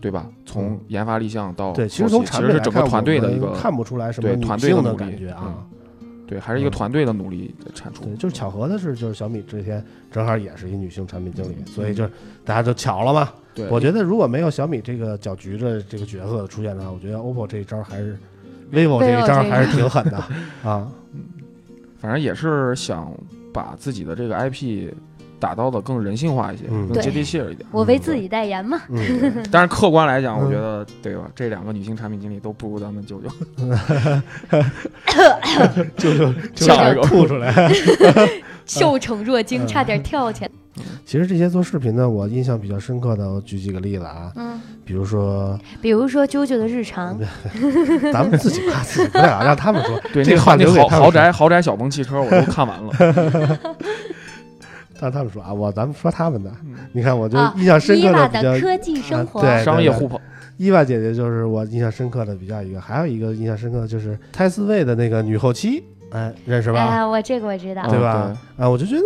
对吧？从研发立项到对，其实从产品其实是整个团队的一个看不出来什么女团队的性的努力感觉啊。对，还是一个嗯团队的努力的产出。对，就是巧合的是，就是小米这天正好也是一女性产品经理，所以就是大家就巧了嘛。对，我觉得如果没有小米这个搅局的这个角色出现的话，我觉得 OPPO 这一招还是 vivo 这一招还是挺狠的 啊。嗯反正也是想把自己的这个 IP 打造的更人性化一些，嗯更接地气儿一点。我为自己代言嘛。嗯，但是客观来讲，嗯我觉得对吧？这两个女性产品经理都不如咱们舅舅。就 就就下一个吐出来。受宠若惊，嗯差点跳起来。其实这些做视频的，我印象比较深刻的，我举几个例子啊，嗯，比如说比如说啾啾的日常，咱们自己夸自己不太好，让他们说。对，这个话那豪那留给他们说豪豪宅豪宅小鹏汽车我都看完了。让他们说啊，我咱们说他们的嗯，你看我就啊印象深刻的比较的科技生活，啊对商业互捧，伊娃姐姐就是我印象深刻的比较一个，还有一个印象深刻的就是泰斯卫的那个女后期，哎，认识吧？哎，我这个我知道。对吧嗯？啊，我就觉得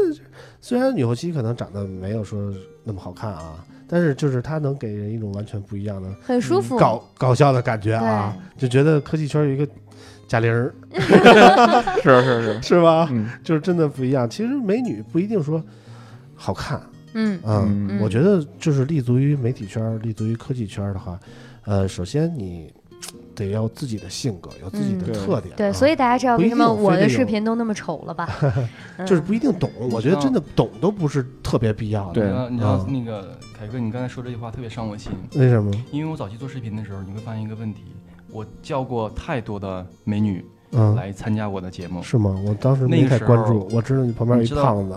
虽然女后期可能长得没有说那么好看啊，但是就是她能给人一种完全不一样的很舒服。搞搞笑的感觉啊，就觉得科技圈有一个贾玲儿，是 是是，是吧？嗯就是真的不一样。其实美女不一定说好看，嗯嗯，嗯我觉得就是立足于媒体圈、立足于科技圈的话，呃，首先你得要自己的性格，有自己的嗯特点啊、对，所以大家知道为什么我的视频都那么丑了吧？就是嗯不一定懂。我觉得真的懂都不是特别必要的。对你知道你知道啊那个凯哥，你刚才说这句话特别伤我心，为什么？因为我早期做视频的时候，你会发现一个问题，我叫过太多的美女嗯，来参加我的节目。是吗？我当时没那个时候太关注，我知道你旁边有一胖子，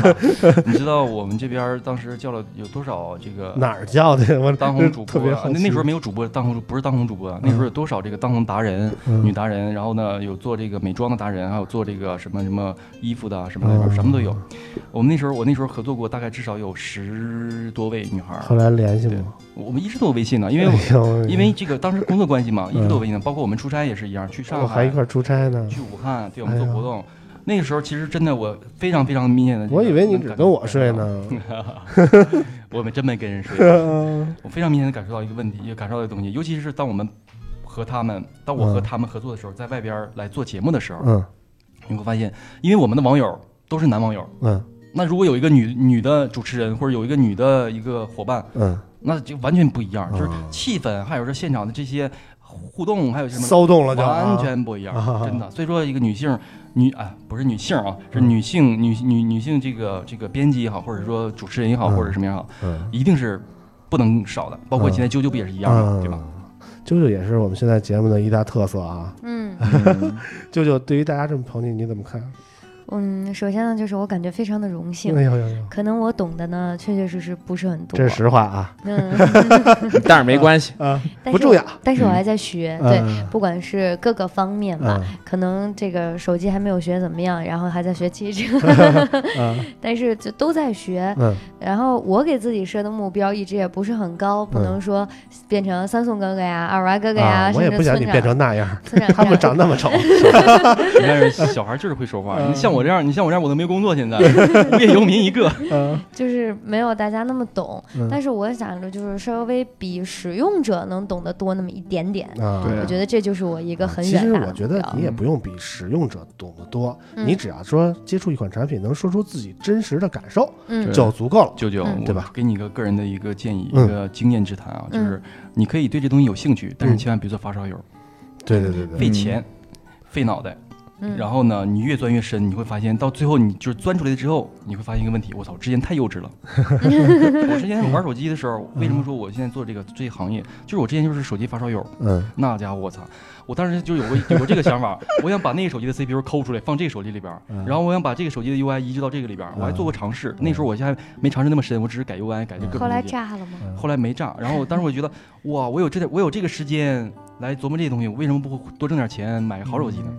你知道我们这边当时叫了有多少这个哪儿叫的？我当红主播。那那时候没有主播，当红主不是当红主播啊，那时候有多少这个当红达人、嗯女达人，然后呢有做这个美妆的达人，还有做这个什么什么衣服的什么什么都有。我们那时候我那时候合作过，大概至少有十多位女孩。后来联系吗？我们一直都有微信呢，因为哎因为这个当时工作关系嘛，一直都有微信呢。包括我们出差也是一样，去上海我还一块出差呢。去武汉，对我们做活动。那个时候其实真的我非常非常明显的，我以为你只跟我睡。呢。我们真没跟人睡。嗯 我非常明显的感受到一个问题，也感受到一个东西，尤其是当我们和他们，当我和嗯他们合作的时候，在外边来做节目的时候，嗯你会发现，因为我们的网友都是男网友，嗯那如果有一个女女的主持人或者有一个女的一个伙伴，嗯，那就完全不一样，就是啊气氛，还有这现场的这些互动，还有什么骚动了就完啊全不一样，啊 真的。所以说，一个女性女啊，不是女性啊，是嗯女性女女女性这个这个编辑也好，或者说主持人也好，嗯或者什么也好，嗯一定是不能少的。包括嗯现在啾啾不也是一样的，对吧？？啾啾也是我们现在节目的一大特色啊！嗯嗯 啾啾对于大家这么捧你，你怎么看？嗯，首先呢，就是我感觉非常的荣幸哎。呦呦呦，可能我懂的呢，确确实实不是很多。这是实话啊嗯，但是没关系，啊！但是不重要但是我还在学，对，嗯不管是各个方面吧，嗯可能这个手机还没有学怎么样，然后还在学汽车，嗯但是就都在学。嗯然后我给自己设的目标一直也不是很高，不能说变成三宋哥哥呀、二娃哥哥呀，啊，我也不想你变成那样，他们长那么丑。但是小孩就是会说话，嗯你像我我这样，你像我这样，我都没工作，现在无业 游民一个。嗯就是没有大家那么懂，嗯但是我想着就是稍微比使用者能懂得多那么一点点。啊，对我觉得这就是我一个很其远大的实我觉得标你也不用比使用者懂得多，嗯你只要说接触一款产品，能说出自己真实的感受嗯对就足够了。舅舅，嗯对吧给你一个个人的一个建议，嗯一个经验之谈啊，就嗯是你可以对这东西有兴趣，但是嗯千万别做发烧友，对对对对，费钱、费脑袋。嗯，然后呢，你越钻越深，你会发现到最后，你就是钻出来之后，你会发现一个问题：我操，之前太幼稚了。我之前玩手机的时候，为什么说我现在做这个这一行业？就是我之前就是手机发烧友，嗯那家伙我操！我当时就有个有过这个想法，我想把那个手机的 CPU 抠出来放这个手机里边然后我想把这个手机的 UI 移植到这个里边，我还做过尝试。那时候我现在没尝试那么深，我只是改 UI 改这各后来。炸了吗？后来没炸，然后当时我觉得，哇，我有这点，我有这个时间来琢磨这些东西，我为什么不多挣点钱买个好手机呢？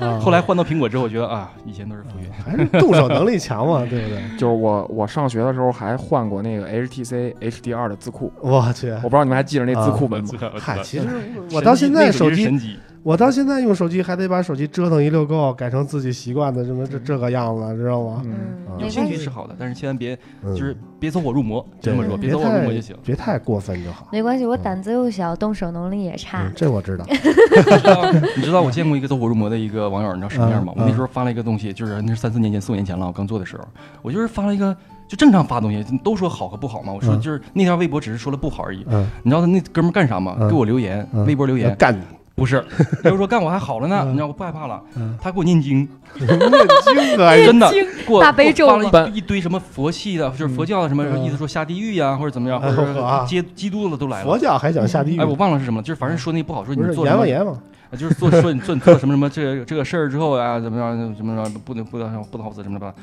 啊，后来换到苹果之后，我觉得啊，以前都是浮云。还是动手能力强嘛，对不对？就是我我上学的时候还换过那个 HTC HDR 的字库，我去，我不知道你们还记着那字库本吗？嗨，其实我到现在那手机，我到现在用手机还得把手机折腾一溜够，改成自己习惯的什么这这个样子，知道吗？嗯，嗯，有兴趣是好的，但是千万别嗯就是别走火入魔，这么说，别别走火入魔就行。别太过分就好。没关系，我胆子又小，动手能力也差嗯，。这我知道。你知道你知道我见过一个走火入魔的一个网友，你知道什么样吗？嗯我那时候发了一个东西，就是那是三四年前、四五年前了，我刚做的时候，我就是发了一个就正常发东西，都说好和不好嘛。我说嗯就是那条微博只是说了不好而已。嗯，你知道他那哥们儿干啥吗？嗯给我留言，嗯微博留言，干你，不是，他就说干我还好了呢，嗯你知道我不害怕了嗯，他给我念经，念经啊。真的经给我大悲咒给我发了一一堆什么佛系的，就是佛教的什么嗯意思说下地狱呀，或者怎么样，或者啊是基基督的都来了。佛教还想下地狱哎，？我忘了是什么了，就是反正说那不好，说你做什么阎王爷嘛？啊，就是做说你做你做什么什么这个这个事儿之后啊，怎么样怎么样不能不能不能好死什么的吧，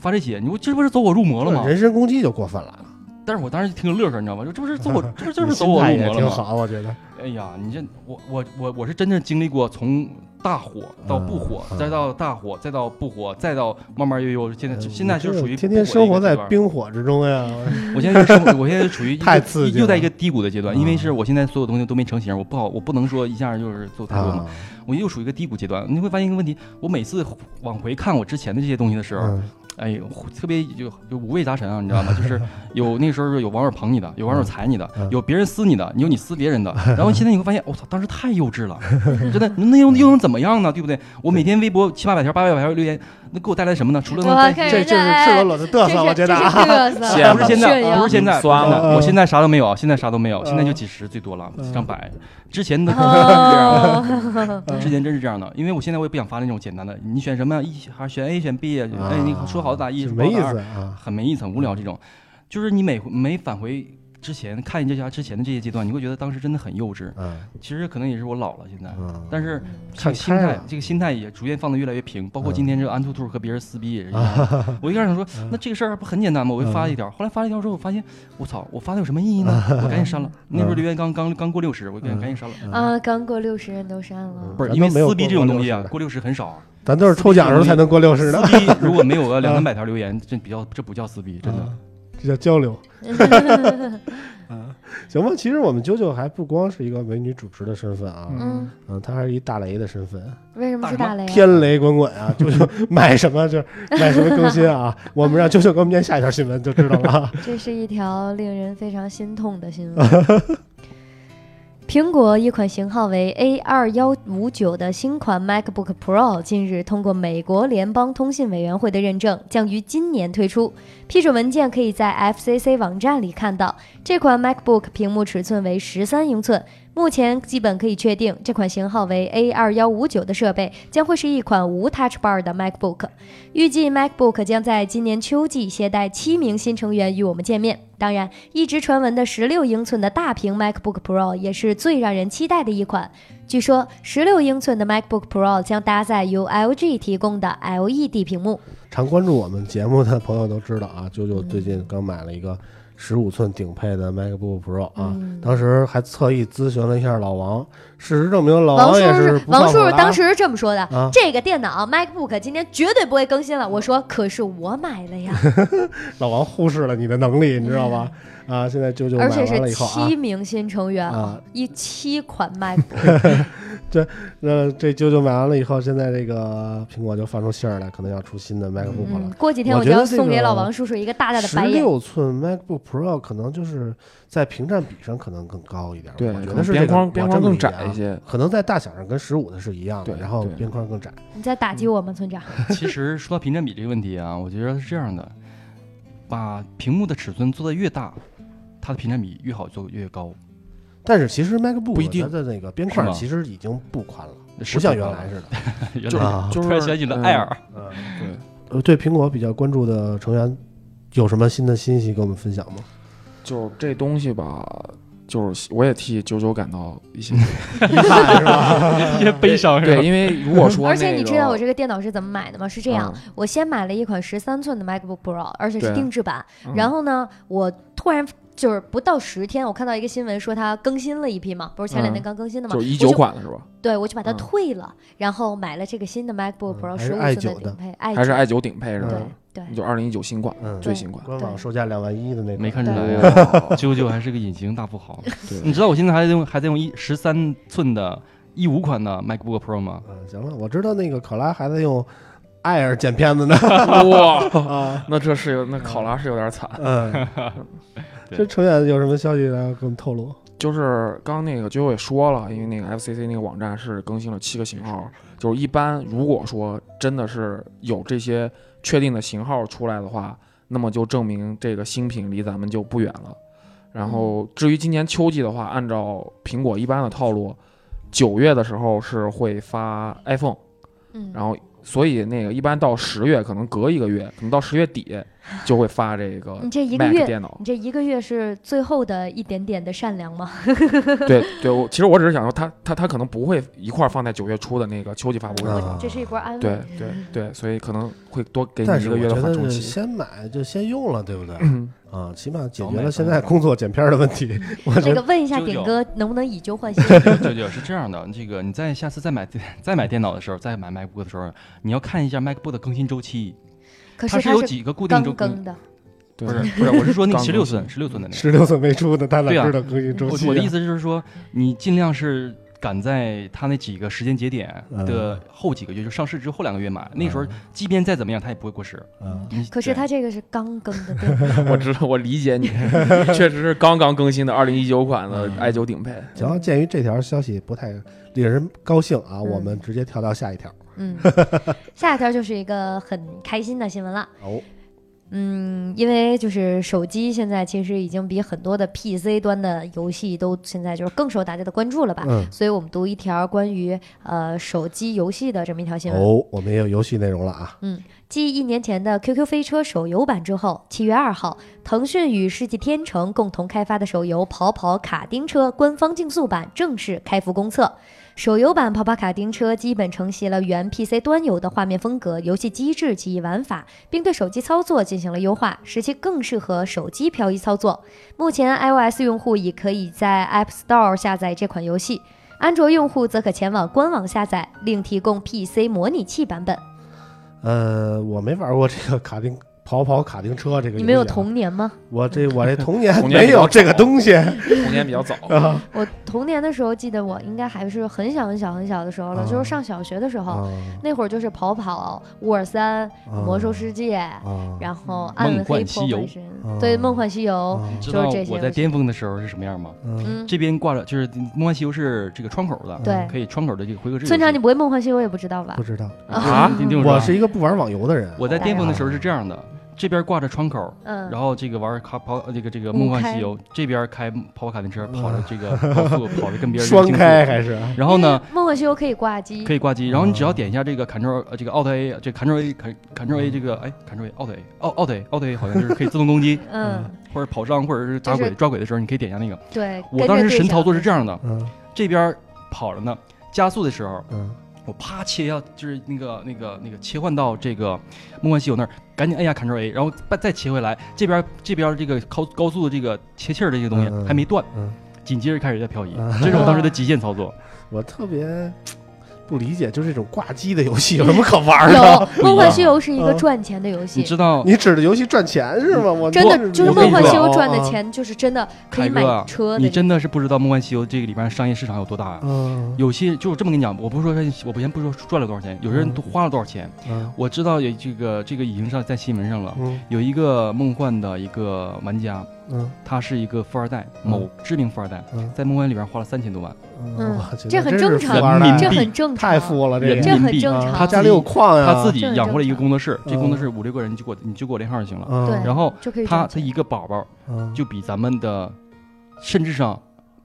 发这些，你说这不是走火入魔了吗？人身攻击就过分了。但是我当时听个乐呵，你知道吗？就这不是走火，这不就是走火入魔了吗？挺好，我觉得。哎呀，你这我我我我是真正经历过从大火到不火，再到大火，再到不火，再到慢慢悠悠，现在现在就属于嗯天天生活在冰火之中呀。我现在就生活，我现在处于 太刺激又在一个低谷的阶段，因为啊是我现在所有东西都没成型，我不好，我不能说一下就是做太多嘛，啊，我又属于一个低谷阶段。你会发现一个问题，我每次往回看我之前的这些东西的时候，嗯哎呦，特别就就五味杂陈啊，你知道吗？就是有那时候有网友捧你的，有网友踩你的嗯，有别人撕你的，你有你撕别人的。然后现在你会发现，我操，当时太幼稚了，真的，那又又能怎么样呢？对不对？我每天微博七八百条、八百条留言，那给我带来什么呢？除了能这就是家赤裸裸的嘚瑟，我觉得不是现在，不是现在，酸了不是现在我现在啥都没有，现在啥都没有，嗯现在就几十最多了，嗯上百。之前的是 这样的，哦，之前真是这样的，因为我现在我也不想发那种简单的，你选什么一还选 A 选 B 啊？哎，你说好打一，就没意说不好打二思啊。很没意思，很无聊。这种，就是你每每返回之前看这家之前的这些阶段，你会觉得当时真的很幼稚。嗯其实可能也是我老了，现在，嗯，但是这个心态，这个心态也逐渐放得越来越平。包括嗯今天这个安兔兔和别人撕逼也是一样。我一开始想说，那这个事儿不很简单吗？我就发了一条，后来发了一条之后，我发现，我操，我发的有什么意义呢？我赶紧删了。那时候留言刚刚刚过六十，我赶紧赶紧删了。啊，刚过六十人都删了，不是因为撕逼这种东西啊，过过六十很少啊。咱都是抽奖的时候才能过六十的，撕逼如果没有个两三百条留言，这比较这不叫撕逼，真的。啊这叫交流。啊，行吧，其实我们啾啾还不光是一个美女主持的身份啊，嗯，嗯，她还是一大雷的身份，为什么是大雷啊？天雷滚滚啊！啾啾买什么就买什么更新啊，我们让啾啾给我们念下一条新闻就知道了啊。这是一条令人非常心痛的新闻。苹果一款型号为 A 二幺五九的新款 MacBook Pro 近日通过美国联邦通信委员会的认证，将于今年推出。批准文件可以在 FCC 网站里看到。这款 MacBook 屏幕尺寸为十三英寸，目前基本可以确定，这款型号为 A 二幺五九的设备将会是一款无 Touch Bar 的 MacBook。预计 MacBook 将在今年秋季携带七名新成员与我们见面。当然，一直传闻的十六英寸的大屏 MacBook Pro 也是最让人期待的一款。据说，十六英寸的 MacBook Pro 将搭载由 LG 提供的 LED 屏幕。常关注我们节目的朋友都知道啊，啾啾最近刚买了一个十五寸顶配的 MacBook Pro 啊，嗯当时还特意咨询了一下老王，事实证明，老王叔也是是王叔不靠谱的啊当时是这么说的：啊这个电脑 MacBook 今天绝对不会更新了。我说，可是我买的呀，老王忽视了你的能力，你知道吧？啊，现在九九买而且是完了以后啊七，名新成员啊，一七款 MacBook，那这九九买完了以后，现在这个苹果就放出信儿来，可能要出新的 MacBook 嗯了。，过几天我就要送给老王叔叔一个大大的十白眼。六寸 MacBook Pro 可能就是在屏占比上可能更高一点，对，我觉可能是这个框边框更窄一一些。可能在大小上跟十五的是一样的，对然后边框更窄。你在打击我吗，村长？其实说到屏占比这个问题啊，我觉得是这样的，把屏幕的尺寸做得越大，它的屏占比越好就越高，但是其实 MacBook 不一定它的那个边框其实已经不宽了，不像原来似的。原就来啊就是 突然想起了嗯 Air，嗯，对，呃，对苹果比较关注的成员有什么新的信息跟我们分享吗？就是这东西吧，就是我也替九九感到一些 遗憾是吧？一些悲伤是对，吧？因为如果说而且你知道我这这个电脑是怎么买的吗？是这样，我先买了一款十三寸的 MacBook Pro，而且是定制版。嗯然后呢，我突然就是不到十天，我看到一个新闻说它更新了一批嘛，不是前两天嗯刚更新的嘛，就是一九款的是吧？对，我就把它嗯退了，然后买了这个新的 MacBook 嗯 Pro 是十五 i9 寸的顶配还是 i 九顶配是吧对？对。就二零一九新款，嗯最新款。官网售价两万一的那个，没看出来啾啾 还是个隐形大富豪。对你知道我现在还在用还在用一十三寸的一五款的 MacBook Pro 吗？嗯，行了，我知道那个考拉还在用 Air 剪片子呢。哇，啊，那这是有那考拉是有点惨。嗯，对这成远有什么消息来给我们透露？就是刚刚那个九九也说了，因为那个 FCC 那个网站是更新了七个型号，就是一般如果说真的是有这些确定的型号出来的话，那么就证明这个新品离咱们就不远了。然后至于今年秋季的话，按照苹果一般的套路，九月的时候是会发 iPhone，嗯，然后所以那个一般到十月，可能隔一个月，可能到十月底 就会发这个你这一个月，电脑。你这一个月是最后的一点点的善良吗？对对，我其实我只是想说，他他他可能不会一块儿放在九月初的那个秋季发布会。这是一波安慰。对对对，所以可能会多给你一个月的缓冲期。先买就先用了，对不对？嗯，啊，起码解决了现在工作剪片儿的问题。我觉那个问一下九九顶哥，能不能以旧换新？舅舅是这样的，这个你在下次再买再买电脑的时候，再买 MacBook 的时候，你要看一下 MacBook 的更新周期，可是它是有几个固定周刚更的，不是不是，我是说那十六寸十六寸的那个。十六寸没出的，他哪对啊知道更新周期啊？我我的意思就是说，你尽量是赶在它那几个时间节点的后几个月，就上市之后两个月买，那时候即便再怎么样，它也不会过时。嗯，可是对它这个是刚更的。我知道，我理解你，确实是刚刚更新的二零一九款的嗯 i 九顶配。行，鉴于这条消息不太令人高兴啊，嗯我们直接跳到下一条。嗯，下一条就是一个很开心的新闻了。哦，嗯，因为就是手机现在其实已经比很多的 PC 端的游戏都现在就是更受大家的关注了吧。嗯，所以我们读一条关于呃手机游戏的这么一条新闻。哦，我们也有游戏内容了啊。嗯继一年前的 QQ 飞车手游版之后，七月二号，腾讯与世纪天成共同开发的手游《跑跑卡丁车》官方竞速版正式开服公测。手游版《跑跑卡丁车》基本承袭了原 PC 端游的画面风格、游戏机制及玩法，并对手机操作进行了优化，使其更适合手机漂移操作。目前 iOS 用户已可以在 App Store 下载这款游戏，安卓用户则可前往官网下载，另提供 PC 模拟器版本。呃，我没玩过这个卡丁跑跑卡丁车这个、你们有？童年吗？我这我这童年没有这个东西。童年比较早，啊我童年的时候，记得我应该还是很小很小很小的时候了，啊就是上小学的时候，啊那会儿就是跑跑、沃尔三、啊魔兽世界，啊然后暗梦幻黑西游破坏神，啊对，梦幻西游，啊就是这些我在巅峰的时候是什么样吗？这边挂着就是梦幻西游是这个窗口的，对可以窗口的这个回合制。村长，你不会梦幻西游也不知道吧不？知道。啊 我是一个不玩网游的人。我在巅峰的时候是这样的，这边挂着窗口，嗯，然后这个玩卡跑呃这个这个梦幻西游，这边开跑跑卡丁车，跑着这个高速，跑着跟别人双开还是？然后呢，梦幻西游可以挂机，可以挂机，然后你只要点一下这个 Ctrl 呃这个 Alt A 这个 Ctrl A Ctrl A 这个哎 Ctrl A Alt A 哦 Alt A Alt A 好像就是可以自动攻击，嗯，或者跑上或者是抓就是鬼抓鬼的时候，你可以点一下那个。对。我当时神操作是这样，样的，嗯。这边跑着呢，加速的时候，嗯我啪切要就是那个那个那个切换到这个梦幻西游那儿，赶紧按下 Ctrl A，然后再再切回来，这边这边这个高高速的这个切气儿的这个东西还没断，嗯紧接着开始在漂移啊，这是我当时的极限操作。我特别不理解，就是这种挂机的游戏 有什么可玩有的？《梦幻西游》是一个嗯赚钱的游戏你戏，知道你指的游戏赚钱是吗？我真的就是《梦幻西游》啊赚的钱就是真的可以买，车的。你真的是不知道《梦幻西游》这个里边商业市场有多大啊！嗯有些就这么跟你讲，我不是说我不先不说赚了多少钱，有些人都花了多少钱。嗯我知道有这个这个已经上在新闻上了，嗯有一个梦幻的一个玩家，嗯。他是一个富二代，嗯。某知名富二代，嗯。在梦幻里边花了三千多万，嗯。哇这这很真是正常。这人民币。很正常，太富了，这这民币。很正常。啊他家里有矿呀，他自己养活了一个工作室，这嗯工作室五六个人就给我你就给我连号就行了。嗯。对然后他他一个宝宝嗯。就比咱们的，甚至上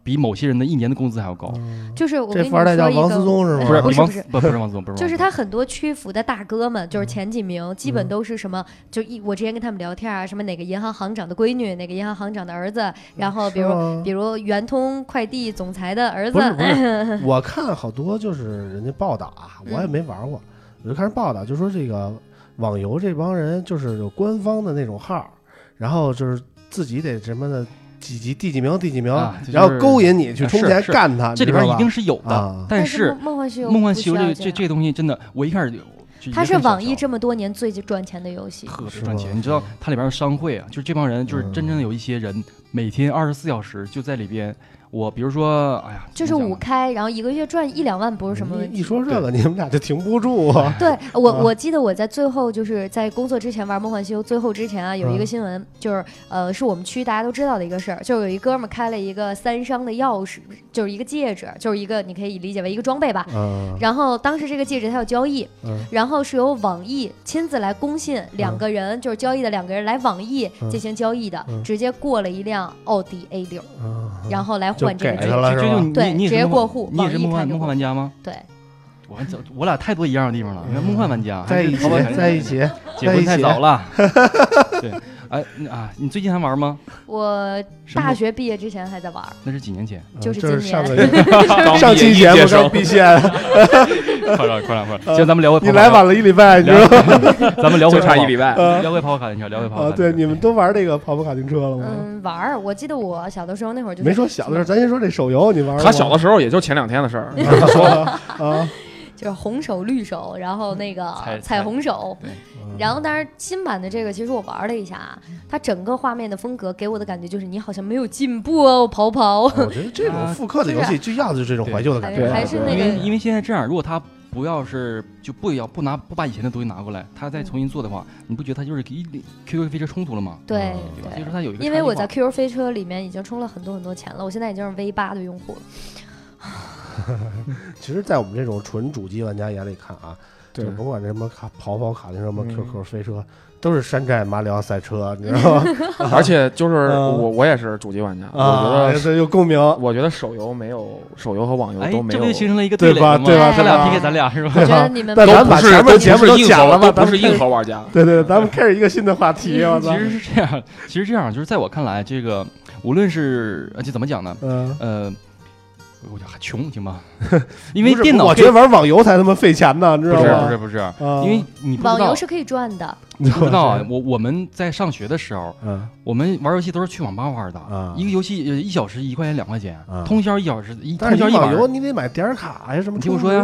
比某些人的一年的工资还要高。嗯。就是我跟你这富二代叫王思说一个聪是吗？不是王不是不是。不不是王思聪，不是王思聪，就是他很多屈服的大哥们，就是前几名，基本嗯。都是什么，就一我之前跟他们聊天啊，什么哪个银行行长的闺女，哪个银行行长的儿子，然后比如比如圆通快递总裁的儿子不，是不是，我看好多就是人家报道啊，我也没玩过，我就看人报道，就说这个网游这帮人就是有官方的那种号，然后就是自己得什么的几级第几名第几名，啊就是然后勾引你去充钱干他，这里边一定是是有的啊，但是梦梦幻西游《梦幻西游》这这这这东西真的，我一开始就就它是网易这么多年最赚钱的游戏。特别赚钱。你知道它里边的商会啊，就是这帮人，就是嗯真正有一些人，每天二十四小时就在里边。我比如说，哎呀，就是五开，然后一个月赚一两万不是什么问题。一说这个你们俩就停不住啊，对我，啊。我记得我在最后就是在工作之前玩《梦幻西游》，最后之前啊，有一个嗯。新闻，就是呃，是我们区大家都知道的一个事儿，就是有一哥们儿开了一个三商的钥匙，就是一个戒指，就是一个你可以理解为一个装备吧。嗯。然后当时这个戒指它有交易，嗯。然后是由网易亲自来公信，两个人就是交易的两个人来网易嗯。进行交易的，嗯。直接过了一辆奥迪 A 六，嗯，然后来就换这个给他了。是吧这就你对直接你也是梦过户你也是梦幻梦幻玩家吗？对，我这我俩太多一样的地方了。你看梦幻玩家在一起在一起，结婚太早了。对，哎那啊，你最近还玩吗？我大学毕业之前还在玩，那是几年前。就是今年上个月刚 上期节目刚毕业，快点快点快点！行，咱们聊回你来晚了一礼拜，你知道吗？咱们聊回差一礼拜。啊聊回跑跑卡丁车，聊回跑跑。对，你们都玩这个跑跑卡丁车了吗？嗯，玩。我记得我小的时候那会儿就没说小的时候，咱先说这手游，你玩？他小的时候也就前两天的事儿，说啊，就是红手绿手，然后那个彩彩虹手，对然后但是新版的这个其实我玩了一下啊，它整个画面的风格给我的感觉就是你好像没有进步哦，跑跑。我觉得这种复刻的游戏最要的就是这种怀旧的感觉，还还是那个因为因为现在这样，如果他不要是就不要不拿不把以前的东西拿过来，他再重新做的话，你不觉得他就是一 QQ 飞车冲突了吗？对？所以说，他有一个因为我在 QQ 飞车里面已经充了很多很多钱了，我现在已经是 V 八的用户了。其实，在我们这种纯主机玩家眼里看啊，就对甭管这什么卡跑跑卡丁车、什么嗯 QQ 飞车，都是山寨马里奥赛车，你知道吗？而且就是嗯我我也是主机玩家，我啊，觉得这有共鸣，我觉得手游没有手游和网游哎都，没有这不就形成了一个对吧？对吧咱俩 PK 咱俩是吧？我觉得你们但咱都不是把前面都节目都不是硬讲了吧？核，都不是硬咱们开始核玩家。对对，咱们开始一个新的话题，我操其！实是这样，其实这样就是在我看来，这个无论是而且怎么讲呢？嗯，呃，我还穷行吗？因为电脑我觉得玩网游才他妈费钱呢，知道吗？不是不是，啊，因为你不知道。网游是可以赚的，你不知道啊，我我们在上学的时候，嗯。我们玩游戏都是去网吧玩的，啊。一个游戏呃一小时一块钱两块钱啊，通宵一小时一通宵一晚上，你得买点卡呀，什么你听我说呀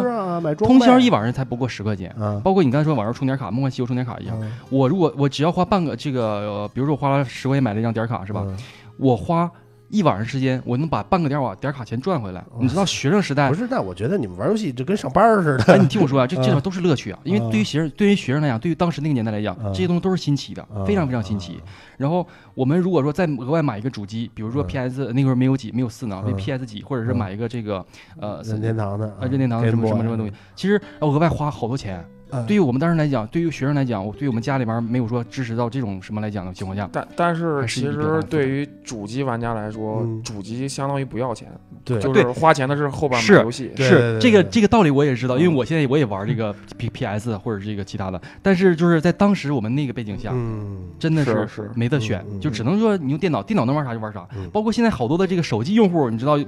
通宵一晚上才不过十块钱。啊，包括你刚才说网上充点卡，梦幻西游充点卡一样，嗯。我如果我只要花半个这个，呃比如说我花了十块钱买了一张点卡是吧？嗯。我花一晚上时间，我能把半个点瓦点卡钱赚回来。你知道学生时代不，是，但我觉得你们玩游戏就跟上班儿似哎，的你听我说啊，这这都是乐趣啊，因为对于学生对于学生来讲，对于当时那个年代来讲，嗯这些东西都是新奇的，嗯非常非常新奇。然后我们如果说再额外买一个主机，比如说嗯 PS 那会儿没有几没有四呢，嗯为 PS 几，或者是嗯买一个这个呃任天堂的呃任天堂的什么什么什么东西，其实呃额外花好多钱。嗯。对于我们当时来讲，对于学生来讲，我对于我们家里边没有说支持到这种什么来讲的情况下，但但是其实对于主机玩家来说嗯，主机相当于不要钱，对就是花钱的是后半是买游戏。对是这个这个道理我也知道，因为嗯。我现在我也玩这个 P P S 或者是这个其他的，但是就是在当时我们那个背景下，嗯。真的是是没得选，就只能说你用电脑，电脑能玩啥就玩啥。嗯。包括现在好多的这个手机用户，你知道，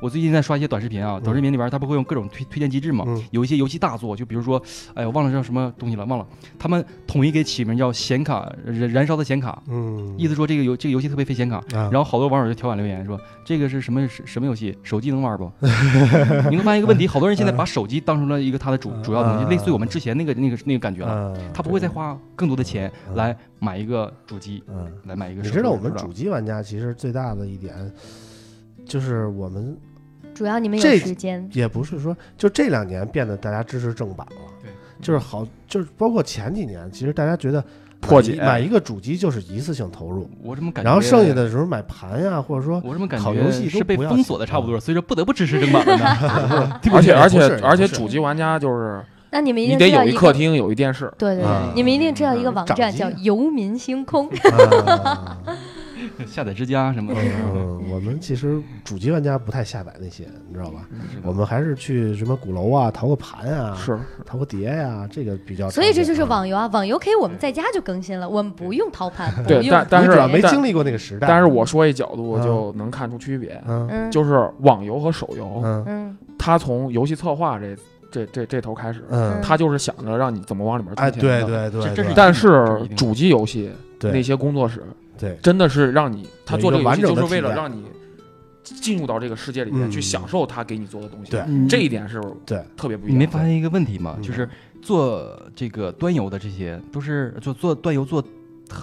我最近在刷一些短视频啊，短视频里边它不会用各种推推荐机制嘛，嗯。有一些游戏大作，就比如说，哎，我忘了叫什么东西了，忘了。他们统一给起名叫显卡燃燃烧的显卡，嗯，意思说这个游这个游戏特别费显卡。啊，然后好多网友就调侃留言说这个是什么什么游戏？手机能玩不？你能发现一个问题，好多人现在把手机当成了一个它的主主要东西，啊类似于我们之前那个那个那个感觉了。啊他不会再花更多的钱嗯来买一个主机，嗯。来买一个手机。你知道我们主机玩家其实最大的一点，就是我们主要你们有这时间，也不是说就这两年变得大家支持正版了，对，就是好，就是包括前几年，其实大家觉得破解买一个主机就是一次性投入，我怎么感觉？然后剩下的时候买盘呀，或者说我怎么感好游戏是被封锁的差不多，所以说不得不支持正版了 而且而且而且主机玩家就是那你们一你得有一客厅，有一电视。对对对，啊你们一定知道一个网站叫游民星空，啊 下载之家什么的。嗯，我们其实主机玩家不太下载那些，你知道吧？我们还是去什么鼓楼啊，淘个盘啊，是，淘个碟呀，这个比较。所以这就是啊网游啊，网游可以我们在家就更新了，我们不用淘盘，不对但但是你主要没经历过那个时代。但是我说一角度嗯就能看出区别，嗯嗯就是网游和手游，嗯嗯它从游戏策划这这这这头开始，嗯，它就是想着让你怎么往里面哎，充钱的。对对对，但是主机游戏对那些工作室对真的是让你，他做这个游戏有一个完整就是为了让你进入到这个世界里面嗯去享受他给你做的东西。对嗯这一点是对特别不一样。你没发现一个问题吗？嗯就是做这个端游的这些，都是做做端游做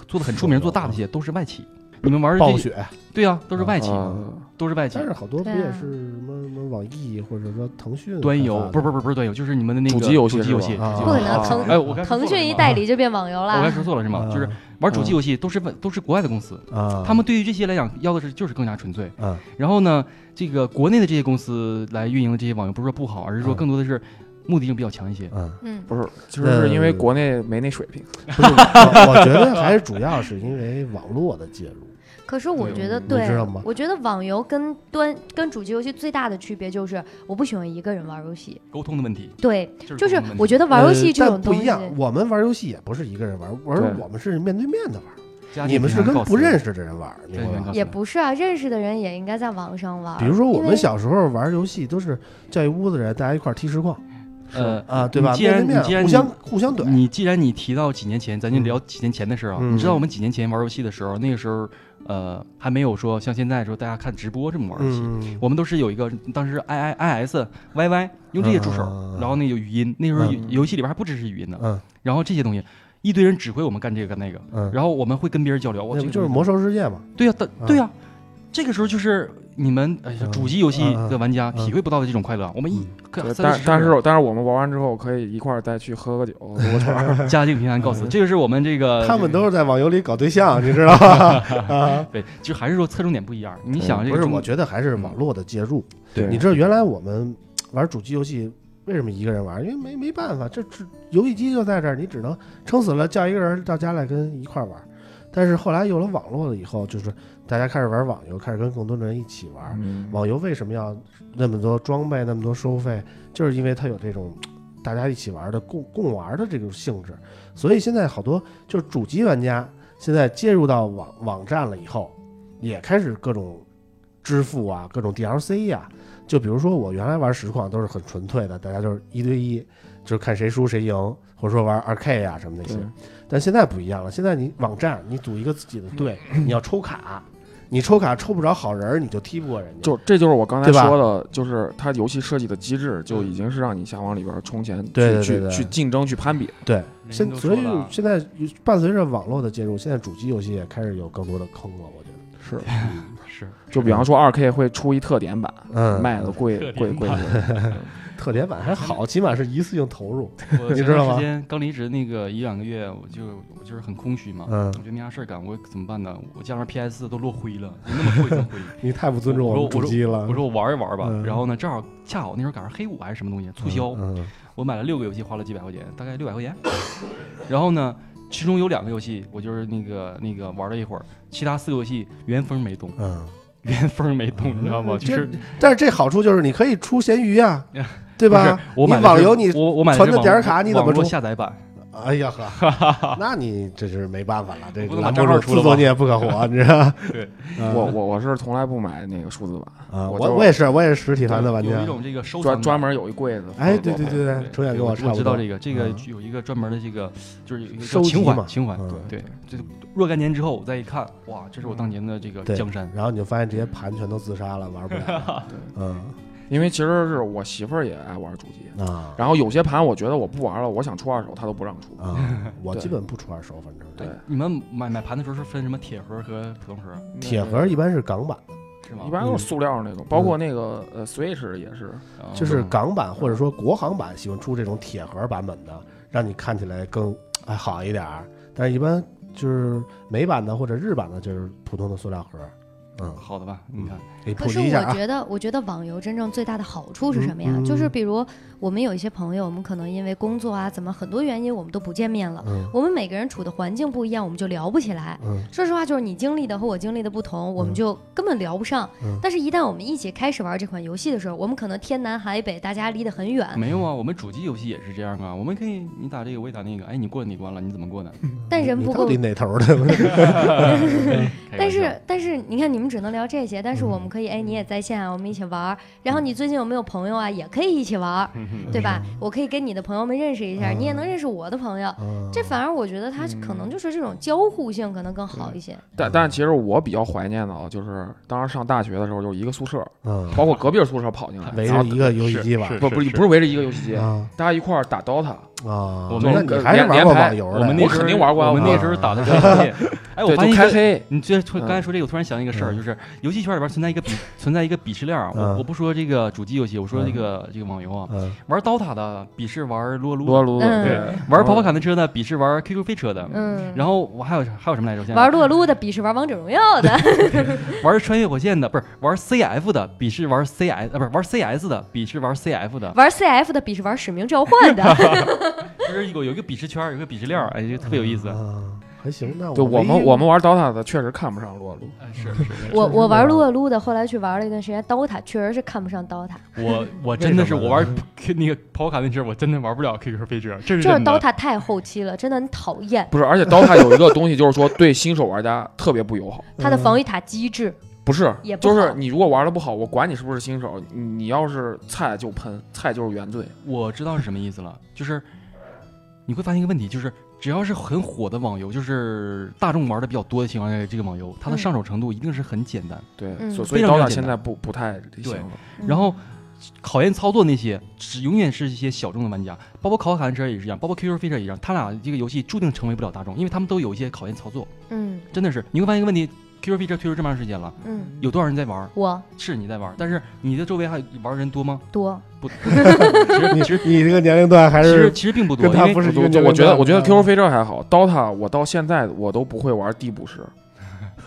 做的很出名、做大的这些，都是外企。你们玩的这暴雪，对呀、都是外企，呃都是外企但。是好多不也是什么什么网易或者说腾讯端游不是不是是不是端游，就是你们的那个主机游戏主机游戏。不可能，啊腾哎，我刚腾讯一代理就变网游了我刚才。说错了是吗？啊就是玩主机游戏都是都是国外的公司，啊，他们对于这些来讲要的是就是更加纯粹。啊然后呢，这个国内的这些公司来运营的这些网游，不是说不好，而是说嗯更多的是目的性比较强一些。嗯，嗯，不是，其实是因为国内没那水平。不是，我我觉得还是主要是因为网络的介入。可是我觉得你对知道吗，我觉得网游跟端跟主机游戏最大的区别就是，我不喜欢一个人玩游戏。沟通的问题，对，就就是我觉得玩游戏呃这种东西，但不一样，我们玩游戏也不是一个人玩，玩我们是面对面的玩，你们是跟不认识的人玩，也不是啊，认识的人也应该在网上玩。比如说我们小时候玩游戏都是叫一屋子人，大家一块儿踢实况呃，啊，对吧？既然面对面你既然互相互相怼，你既然你提到几年前，咱就聊几年前的事儿啊。嗯你知道我们几年前玩游戏的时候，那个时候呃还没有说像现在说大家看直播这么玩游戏。嗯，我们都是有一个当时 i i i s y y 用这些助手，嗯然后那个语音，那时候嗯游戏里边还不支持语音呢。嗯然后这些东西，一堆人指挥我们干这个干那个，嗯，然后我们会跟别人交流。我不就是魔兽世界嘛？对呀、啊对呀、这个时候就是你们哎呀嗯主机游戏的玩家嗯体会不到的这种快乐。我们一但但是但是我们玩完之后可以一块儿再去喝个酒，撸个串。家境平安告辞，这个是我们这个他们都是在网游里搞对象，你知道吧？啊，对，就还是说侧重点不一样。你对不是，想这个中我觉得还是网络的介入。对你知道原来我们玩主机游戏为什么一个人玩？因为没没办法，这这游戏机就在这儿，你只能撑死了叫一个人到家来跟一块儿玩。但是后来有了网络了以后，就是大家开始玩网游，开始跟更多的人一起玩。嗯网游为什么要那么多装备、那么多收费？就是因为它有这种大家一起玩的共共玩的这种性质。所以现在好多就是主机玩家现在接入到网网站了以后，也开始各种支付啊，各种 DLC 呀、就比如说我原来玩实况都是很纯粹的，大家就是一对一，就是看谁输谁赢，或者说玩二 K 呀、什么那些。但现在不一样了，现在你网站你组一个自己的队，你要抽卡，你抽卡抽不着好人儿，你就踢不过人家。就这就是我刚才对吧说的，就是它游戏设计的机制就已经是让你想往里边充钱，对对对对去去去竞争去攀比。对，人现所以了现在伴随着网络的介入，现在主机游戏也开始有更多的坑了，我觉得。是，是就比方说二 K 会出一特点版，嗯卖的贵特贵贵版贵。特点版还好，起码是一次性投入。我 你前知道吗段时间刚离职那个一两个月，我就我就是很空虚嘛，嗯我觉得没啥事儿干，我怎么办呢？我家里面 PS 都落灰了，有那么厚一层灰。你太不尊重我主机了。我说我玩一玩吧，嗯然后呢，正好恰好那时候赶上黑五还是什么东西促销，嗯我买了六个游戏，花了几百块钱，大概六百块钱。然后呢，其中有两个游戏我就是那个那个玩了一会儿，其他四个游戏原封没动，嗯，原封没动，你知道吗？这就是但是这好处就是你可以出闲鱼呀，对吧？我买你网游你我我买的传的点卡你怎么下载版？哎呀呵，那你这是没办法了，这栏目自作孽不可活，你知道？对啊我我我是从来不买那个数字版，啊，我我我也是，我也是实体盘的玩家有一。种这个收专专门有一柜子。哎，对对对对对，程远跟我差不多。知道这个，这个嗯有一个专门的这个，就是有一个情怀嘛情怀，对对，这若干年之后我再一看，哇，这是我当年的这个江山。然后你就发现这些盘全都自杀了，玩不了 了。嗯因为其实是我媳妇儿也爱玩主机，啊然后有些盘我觉得我不玩了，我想出二手，她都不让出。啊，我基本不出二手，反正对，你们买买盘的时候是分什么铁盒和普通盒，铁盒一般是港版，是吗？一般都是塑料那种，包括那个呃 Switch 也是。啊就是港版或者说国行版喜欢出这种铁盒版本的，让你看起来更哎好一点儿。但是一般就是美版的或者日版的，就是普通的塑料盒。嗯，好的吧？你看，给可是我。觉得，我觉得网游真正最大的好处是什么呀？就是比如我们有一些朋友，我们可能因为工作啊，怎么很多原因，我们都不见面了。嗯我们每个人处的环境不一样，我们就聊不起来。嗯说实话，就是你经历的和我经历的不同，我们嗯就根本聊不上。嗯但是，一旦我们一起开始玩这款游戏的时候，我们可能天南海北，大家离得很远。没有啊，我们主机游戏也是这样啊。我们可以你打这个，我也打那个。哎，你过哪关了？你怎么过的？但人不够到底哪头的？但是但是你看，你们只能聊这些，但是我们可以，哎，你也在线啊，我们一起玩儿。然后你最近有没有朋友啊，也可以一起玩儿，对吧？我可以跟你的朋友们认识一下，你也能认识我的朋友。嗯这反而我觉得它可能就是这种交互性可能更好一些。但但其实我比较怀念的啊，就是当时上大学的时候，就是一个宿舍，嗯，包括隔壁宿舍跑进来，围然后着一个游戏机玩不不是不是围着一个游戏机，啊大家一块儿打 DOTA。啊！我们那你还是玩过网游？我我们那时候肯定玩过啊我们那时候打的是游戏。哎，我对，发现开黑，你这突刚才嗯说这个，我突然想起一个事儿，嗯就是游戏圈里边存在一个鄙存在一个鄙视链我我不说这个主机游戏，我说这个这个网游啊，嗯玩 DOTA 的鄙视玩撸啊撸，撸啊撸的，嗯对，玩跑跑卡丁车的鄙视玩 QQ 飞车的。嗯，然后我还有还有什么来着？玩撸啊撸的鄙视玩王者荣耀的，玩穿越火线的不是玩 CF 的鄙视玩 CS 啊不是玩 CS 的鄙视玩 CF 的，玩 CF 的鄙视玩使命召唤的。就是有有一个鄙视圈，有一个鄙视链儿，哎，就特别有意思。啊，还行。那对我唯一们我们玩 DOTA 的确实看不上撸啊撸，哎是是，我我玩撸啊撸的，后来去玩了一段时间 DOTA，确实是看不上 DOTA。我我真的是我玩那个跑跑卡那阵，我真的玩不了 QQ 飞车，这是就是。DOTA 太后期了，真的很讨厌。不是，而且 DOTA 有一个东西就是说对新手玩家特别不友好，它的防御塔机制，不是也，就是你如果玩的不好，我管你是不是新手，你你要是菜就喷，菜就是原罪。我知道是什么意思了，就是你会发现一个问题，就是只要是很火的网游，就是大众玩的比较多的情况下，这个网游它的嗯上手程度一定是很简单，对，嗯所所以非常非常 DOTA 简单现在不不太行对了。嗯然后。考验操作那些，只永远是一些小众的玩家，包括考考卡丁车也是一样，包括 QQ 飞车也一样，他俩这个游戏注定成为不了大众，因为他们都有一些考验操作，嗯真的是你会发现一个问题，QQ 飞车推出这么长时间了，嗯，有多少人在玩？我是你在玩，但是你的周围还玩人多吗？多，不，其实你其实你这个年龄段还其实是其实并不多，跟他因为我不是一个年龄我觉得我觉得 QQ 飞车还好，DOTA 我到现在我都不会玩地补时。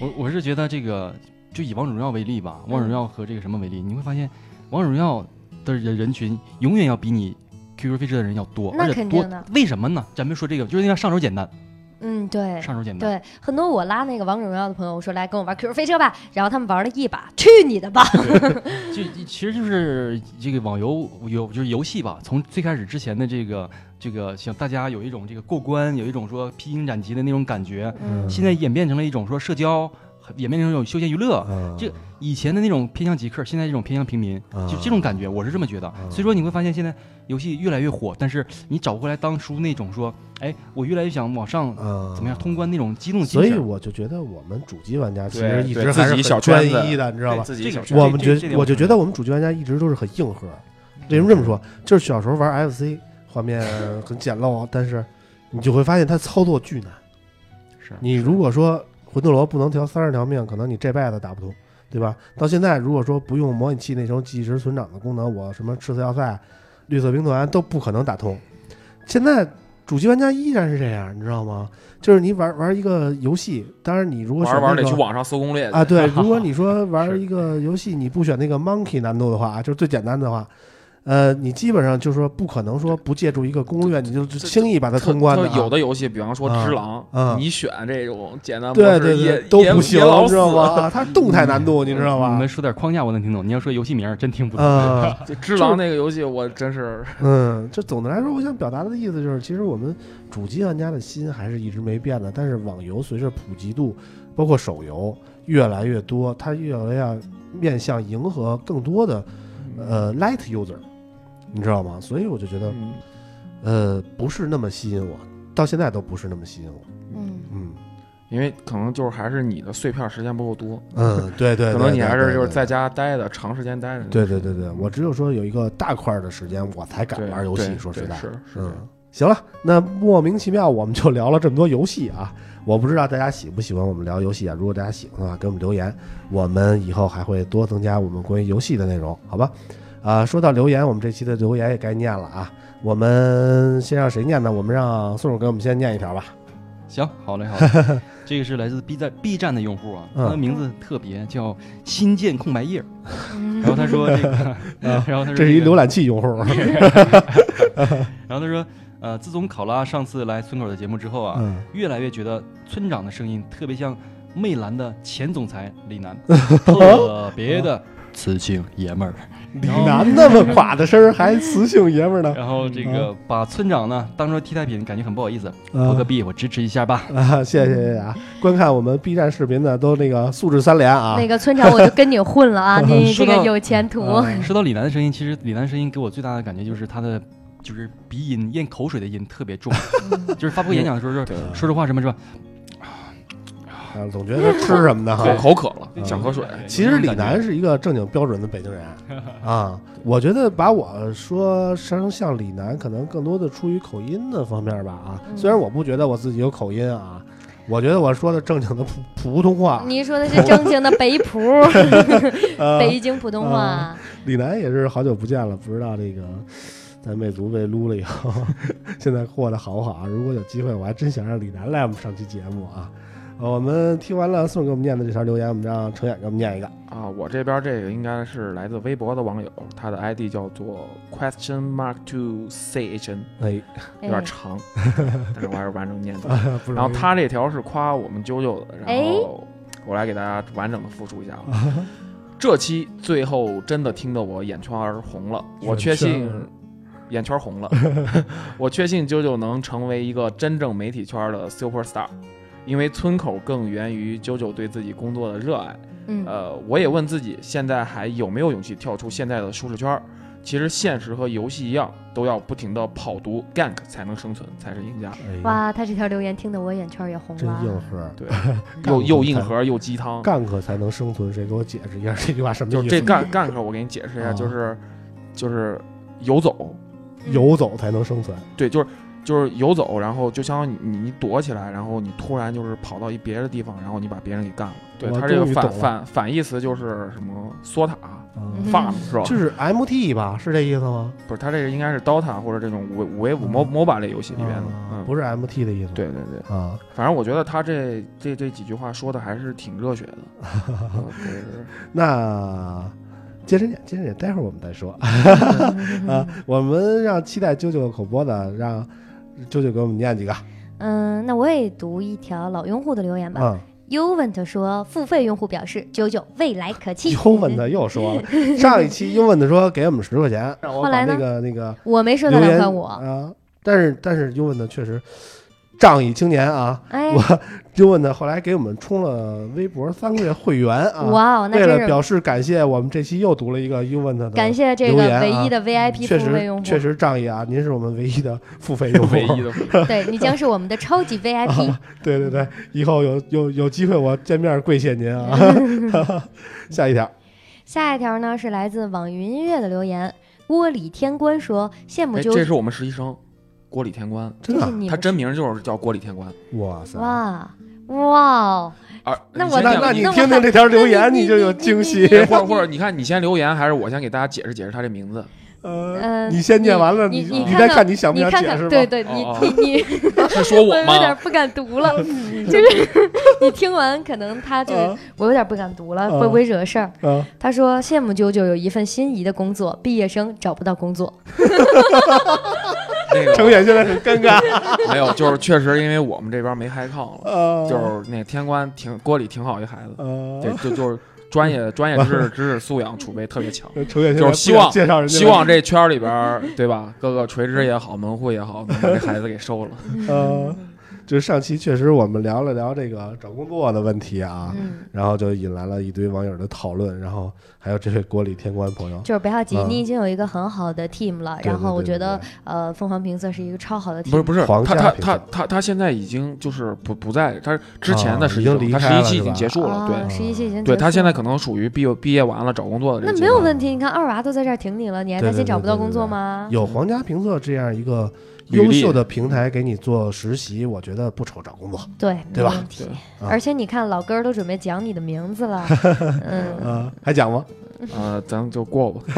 我我是觉得这个，就以王者荣耀为例吧，王者荣耀和这个什么为例，你会发现王者荣耀的人人群永远要比你 QQ 飞车的人要多，而且多。为什么呢？咱们说这个，就是因为上手简单，嗯，对。上手简单。对，很多我拉那个王者荣耀的朋友，我说来跟我玩 QQ 飞车吧，然后他们玩了一把，去你的吧！就其实就是这个网游游就是游戏吧，从最开始之前的这个这个，像大家有一种这个过关，有一种说披荆斩棘的那种感觉，嗯现在演变成了一种说社交，演变成一种休闲娱乐。嗯这以前的那种偏向极客，现在这种偏向平民，啊就这种感觉，我是这么觉得。所以说你会发现现在游戏越来越火，但是你找不回来当初那种说，哎，我越来越想往上嗯怎么样通关那种激动所以。我就觉得我们主机玩家其实一对自己直还是很小圈子专一的，你知道吧？自己这个小圈子我们觉我就觉得我们主机玩家一直都是很硬核。为什么这么说？就是小时候玩 FC，画面很简陋，但是你就会发现它操作巨难。是你如果说魂斗罗不能调三十条命，可能你这辈子打不通，对吧？到现在如果说不用模拟器那种即时存档的功能，我什么赤色要塞、绿色兵团都不可能打通。现在主机玩家依然是这样，你知道吗？就是你玩玩一个游戏，当然你如果选玩着玩得去网上搜攻略啊，对，如果你 说玩一个游戏，你不选那个 Monkey 难度的话，就是最简单的话，呃，你基本上就是说不可能说不借助一个攻略，你就就轻易把它通关的、啊。有的游戏，比方说《啊只狼》啊你选这种简单模对对式也对都不行你，知道吗？啊，它动态难度，你知道吗你们？说点框架我能听懂，你要说游戏名真听不懂。只狼》那个游戏，我真是嗯，这总的来说，我想表达的意思就是，其实我们主机玩家的心还是一直没变的，但是网游随着普及度，包括手游越来越多，它越来越面向迎合更多的呃 light user，你知道吗？所以我就觉得，嗯呃，不是那么吸引我，到现在都不是那么吸引我。嗯，嗯因为可能就是还是你的碎片时间不够多，嗯，对对，可能你还是就是在。家待的长时间待着。对对对对，我只有说有一个大块儿的时间，我才敢玩游戏。说实在，是是嗯，行了，那莫名其妙我们就聊了这么多游戏啊！我不知道大家喜不喜欢我们聊游戏啊？如果大家喜欢的话，给我们留言，我们以后还会多增加我们关于游戏的内容，好吧？啊，说到留言，我们这期的留言也该念了啊。我们先让谁念呢？我们让宋总给我们先念一条吧。行，好嘞，好嘞。这个是来自 B 站 B 站的用户啊，嗯他的名字特别，叫新建空白页 然后他说这个，然后他说这是一浏览器用户。然后他说，呃，自从考拉上次来村口的节目之后啊，嗯，越来越觉得村长的声音特别像魅蓝的前总裁李楠，特别的磁性爷们儿。李楠那么垮的声儿，还雌性爷们儿呢？然后这个把村长呢当做替代品，感觉很不好意思。投啊个币，我支持一下吧。啊，谢谢谢谢啊！观看我们 B 站视频的都那个素质三连啊。那个村长，我就跟你混了啊！你这个有前途。啊说到李楠的声音，其实李楠声音给我最大的感觉就是他的。就是鼻音咽口水的音特别重，就是发布演讲的时候，说说实话什么是吧？啊，总觉得他吃什么的？口哈。口渴了，嗯想喝水。其实李楠是一个正经标准的北京人 啊，我觉得把我说成像李楠，可能更多的出于口音的方面吧啊。嗯虽然我不觉得我自己有口音啊，我觉得我说的正经的普普通话。你说的是正经的北普，呃，北京普通话。李楠也是好久不见了，不知道这个在魅族被撸了以后，现在过得好不好啊？如果有机会，我还真想让李楠来我们上期节目啊。呃我们听完了宋给我们念的这条留言，我们让程远给我们念一个。啊，我这边这个应该是来自微博的网友，他的 ID 叫做 question mark to chn，哎，有点长，但是我还是完整念的。然后他这条是夸我们啾啾的，然哎。后我来给大家完整的复述一下啊。这期最后真的听得我眼圈儿红了，我确信眼圈红了，我确信啾啾能成为一个真正媒体圈的 super star，因为村口更源于九九对自己工作的热爱。嗯呃，我也问自己，现在还有没有勇气跳出现在的舒适圈儿？其实现实和游戏一样，都要不停的跑毒 gank 才能生存，才是赢家。哇，他这条留言听得我眼圈也红了真。硬核，对，又又硬核又鸡汤。gank 才能生存。谁给我解释一下这句话什么意思？就是这干干克，我给你解释一下，啊就是就是游走，游走才能生存。对，就是就是游走，然后就相当于你你躲起来，然后你突然就是跑到一别的地方，然后你把别人给干了。对我他这个反反反义词就是什么缩塔嗯 farm 是吧？就是 MT 吧？是这意思吗？不是，他这个应该是 DOTA 或者这种五五 v 五 MO MOBA 类游戏里面的，啊嗯，不是 MT 的意思。对对对，啊，反正我觉得他这这这几句话说的还是挺热血的。嗯对对对那接着念，接着念，待会儿我们再说 啊。我们让期待啾啾口播的，让啾啾给我们念几个嗯，那我也读一条老用户的留言吧。啊。Uvent 说，付费用户表示九九未来可期。u v e n t 又说了，上一期 u v e n t 说给我们十块钱，让我把后来呢那个那个我没收到两块五。啊，但是但是 u v e n t 确实仗义青年啊，哎，我优问的后来给我们充了微博三个月会员啊，哇哦，那为了表示感谢，我们这期又读了一个优问的，感谢这个唯一的 VIP 确付费用户。实确实仗义啊，您是我们唯一的付费用户，唯一的对你将是我们的超级 VIP。对对对，以后有有有机会我见面跪谢您啊。下一条，下一条呢是来自网易云音乐的留言，锅里天官说羡慕就，这是我们实习生锅里天官，真的啊，他真名就是叫锅里天官。哇塞！哇哇哦，啊，那我那那你听听这条留言，你你就有惊喜 或者或者你看，你先留言，还是我先给大家解释解释他这名字？呃，嗯，你先念完了，你你看再看你想不你看看，想解释吧？对对，你哦你你，是说我 我有点？不敢读了，就是你听完，可能他就啊我有点不敢读了，啊会不会惹事儿？啊，他说羡慕九九有一份心仪的工作，毕业生找不到工作。那个程远现在很尴尬，没有，就是确实因为我们这边没开炕了，呃，就是那天官挺锅里挺好一孩子，呃，这就就是专业专业知识知识素养储备特别强。就是希望介绍人，希望这圈里边，对吧？各个垂直也好，门户也好，能把这孩子给收了。呃，就是上期确实我们聊了聊这个找工作的问题啊，嗯，然后就引来了一堆网友的讨论，然后还有这位国里天官朋友，就是不要急，嗯你已经有一个很好的 team 了。然后我觉得，呃，凤凰评测是一个超好的 team。不是不是，他他他他他现在已经就是不不在，他之前的已经离他实习期已经结束了，啊，对。实习期已经对他现在可能属于毕业毕业完了找工作的这那没有问题。你看二娃都在这儿挺你了，你还担心找不到工对对对作吗？有皇家评测这样一个优秀的平台给你做实习，我觉得不愁找工作对，对吧没问题对。啊而且你看，老根儿都准备讲你的名字了，嗯，啊，还讲吗？呃，咱们就过吧。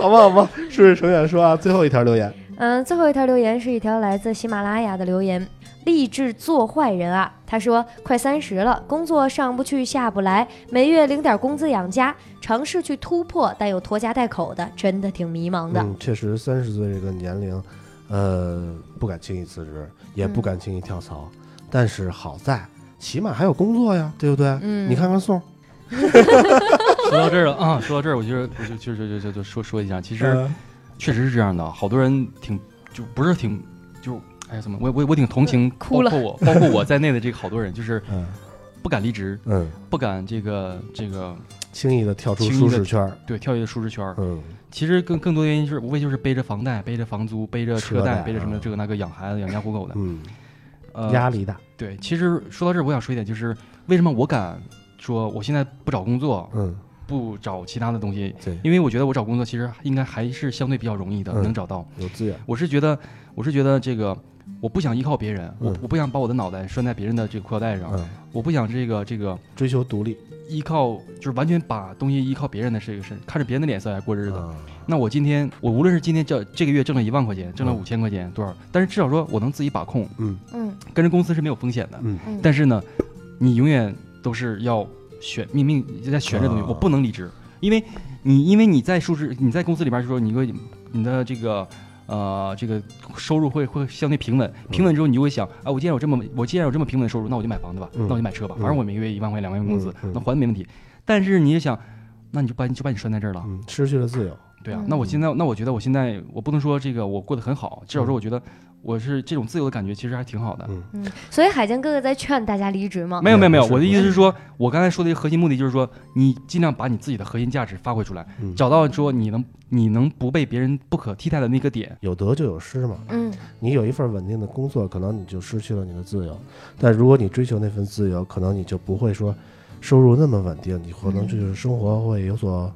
好吧，好吧，顺着程远说啊，最后一条留言，嗯，最后一条留言是一条来自喜马拉雅的留言，励志做坏人啊。他说：“快三十了，工作上不去下不来，每月领点工资养家，尝试去突破，但又拖家带口的，真的挺迷茫的。嗯，确实三十岁这个年龄，呃，不敢轻易辞职，也不嗯敢轻易跳槽，但是好在起码还有工作呀，对不对？嗯你看看宋，说到这儿了啊，说到这儿，我就是我就就就就就就说说一下，其实呃确实是这样的，好多人挺就不是挺就哎呀怎么我我我挺同情，哭了包括我包括我在内的这个好多人，就是嗯不敢离职，嗯，不敢这个这个轻易的跳出舒适圈儿，对跳跃舒适圈儿。嗯。其实更更多原因是无非就是背着房贷、背着房租、背着车车贷贷、背着什么啊这个那个养孩子、养家糊口的。嗯，呃，压力大，对，其实说到这儿，我想说一点，就是为什么我敢说我现在不找工作，嗯，不找其他的东西，对，因为我觉得我找工作其实应该还是相对比较容易的，嗯能找到。有资源，我是觉得，我是觉得这个，我不想依靠别人，我嗯。我不想把我的脑袋拴在别人的这个裤腰带上，嗯，我不想这个这个追求独立，依靠，就是完全把东西依靠别人的这个事，看着别人的脸色来过日子。啊那我今天，我无论是今天这这个月挣了一万块钱，挣了嗯。五千块钱，多少，但是至少说我能自己把控，嗯嗯。跟着公司是没有风险的。嗯嗯，但是呢，你永远都是要选命命在选这东西，啊我不能离职，因为你因为你在数字你在公司里边就说你会你的这个呃这个收入会会相对平稳，平稳之后你就会想啊，我既然有这么我既然有这么平稳的收入，那我就买房子吧，嗯。那我就买车吧，嗯。反正我每个月一万块两万元工资那还没问题。但是你也想，那你就把你就把你拴在这儿了，嗯，失去了自由，对啊嗯，那我现在那我觉得我现在我不能说这个我过得很好，至少说我觉得我是这种自由的感觉其实还挺好的。嗯嗯，所以海江哥哥在劝大家离职吗？没有没有没有，我的意思是说，我刚才说的一个核心目的就是说，你尽量把你自己的核心价值发挥出来，嗯，找到说你能你能不被别人不可替代的那个点。有得就有失嘛，嗯你有一份稳定的工作，可能你就失去了你的自由；但如果你追求那份自由，可能你就不会说收入那么稳定，你可能嗯就是生活会有所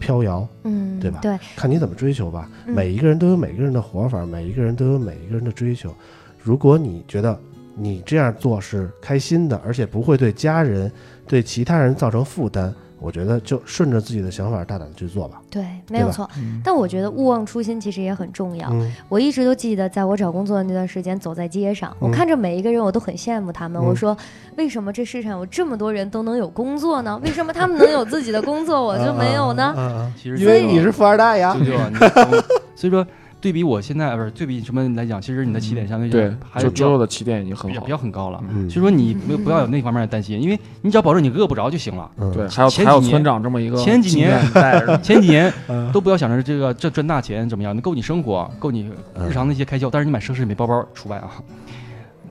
飘摇，嗯，对吧对，看你怎么追求吧。嗯每一个人都有每个人的活法，每一个人都有每一个人的追求。如果你觉得你这样做是开心的，而且不会对家人、对其他人造成负担，我觉得就顺着自己的想法大胆的去做吧。对，没有吧错。但我觉得勿忘初心其实也很重要。嗯我一直都记得，在我找工作的那段时间，走在街上，我嗯看着每一个人，我都很羡慕他们。嗯我说，为什么这世上有这么多人都能有工作呢？为什么他们能有自己的工作，我就没有呢？啊啊啊啊其实因为你是富二代呀。所以说对比我现在不是对比什么来讲，其实你的起点相对对讲，还是就比较之后的起点已经很好比较很高了。嗯所以说你没有不要有那方面的担心，因为你只要保证你饿不着就行了。嗯对，还有还有前几年村长这么一个前几年 前几年 嗯都不要想着这个这赚大钱怎么样，能够你生活，够你日常的一些开销，但是你买奢侈品包包除外啊。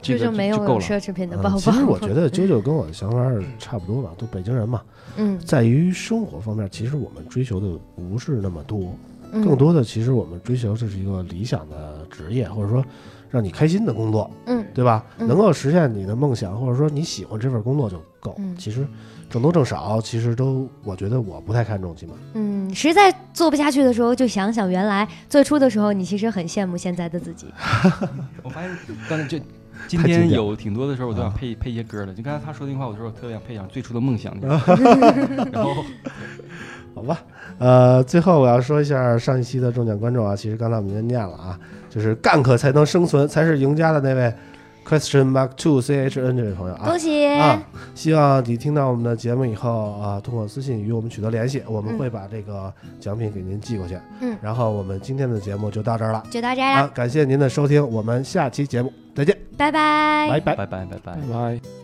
这个就没有就够了。奢侈品的包包。嗯其实我觉得啾啾跟我的想法是差不多吧，都北京人嘛，嗯，在于生活方面，其实我们追求的不是那么多，嗯更多的其实我们追求这是一个理想的职业，或者说让你开心的工作，嗯对吧？嗯能够实现你的梦想，或者说你喜欢这份工作就够。嗯其实挣多挣少，其实都我觉得我不太看重，起码嗯，实在做不下去的时候，就想想原来最初的时候，你其实很羡慕现在的自己。我发现刚才就今天有挺多的时候，我都想啊配配一些歌的。就刚才他说那句话，我说我特别想配上最初的梦想。然后好吧，呃，最后我要说一下上一期的中奖观众啊，其实刚才我们已经念了啊，就是干可才能生存，才是赢家的那位 question mark two c h n 这位朋友啊恭，喜！啊，希望你听到我们的节目以后啊，通过私信与我们取得联系，我们嗯会把这个奖品给您寄过去。嗯然后我们今天的节目就到这儿了就到这儿啊啦，，感谢您的收听，我们下期节目再见，拜拜。拜拜。拜拜拜拜拜。拜。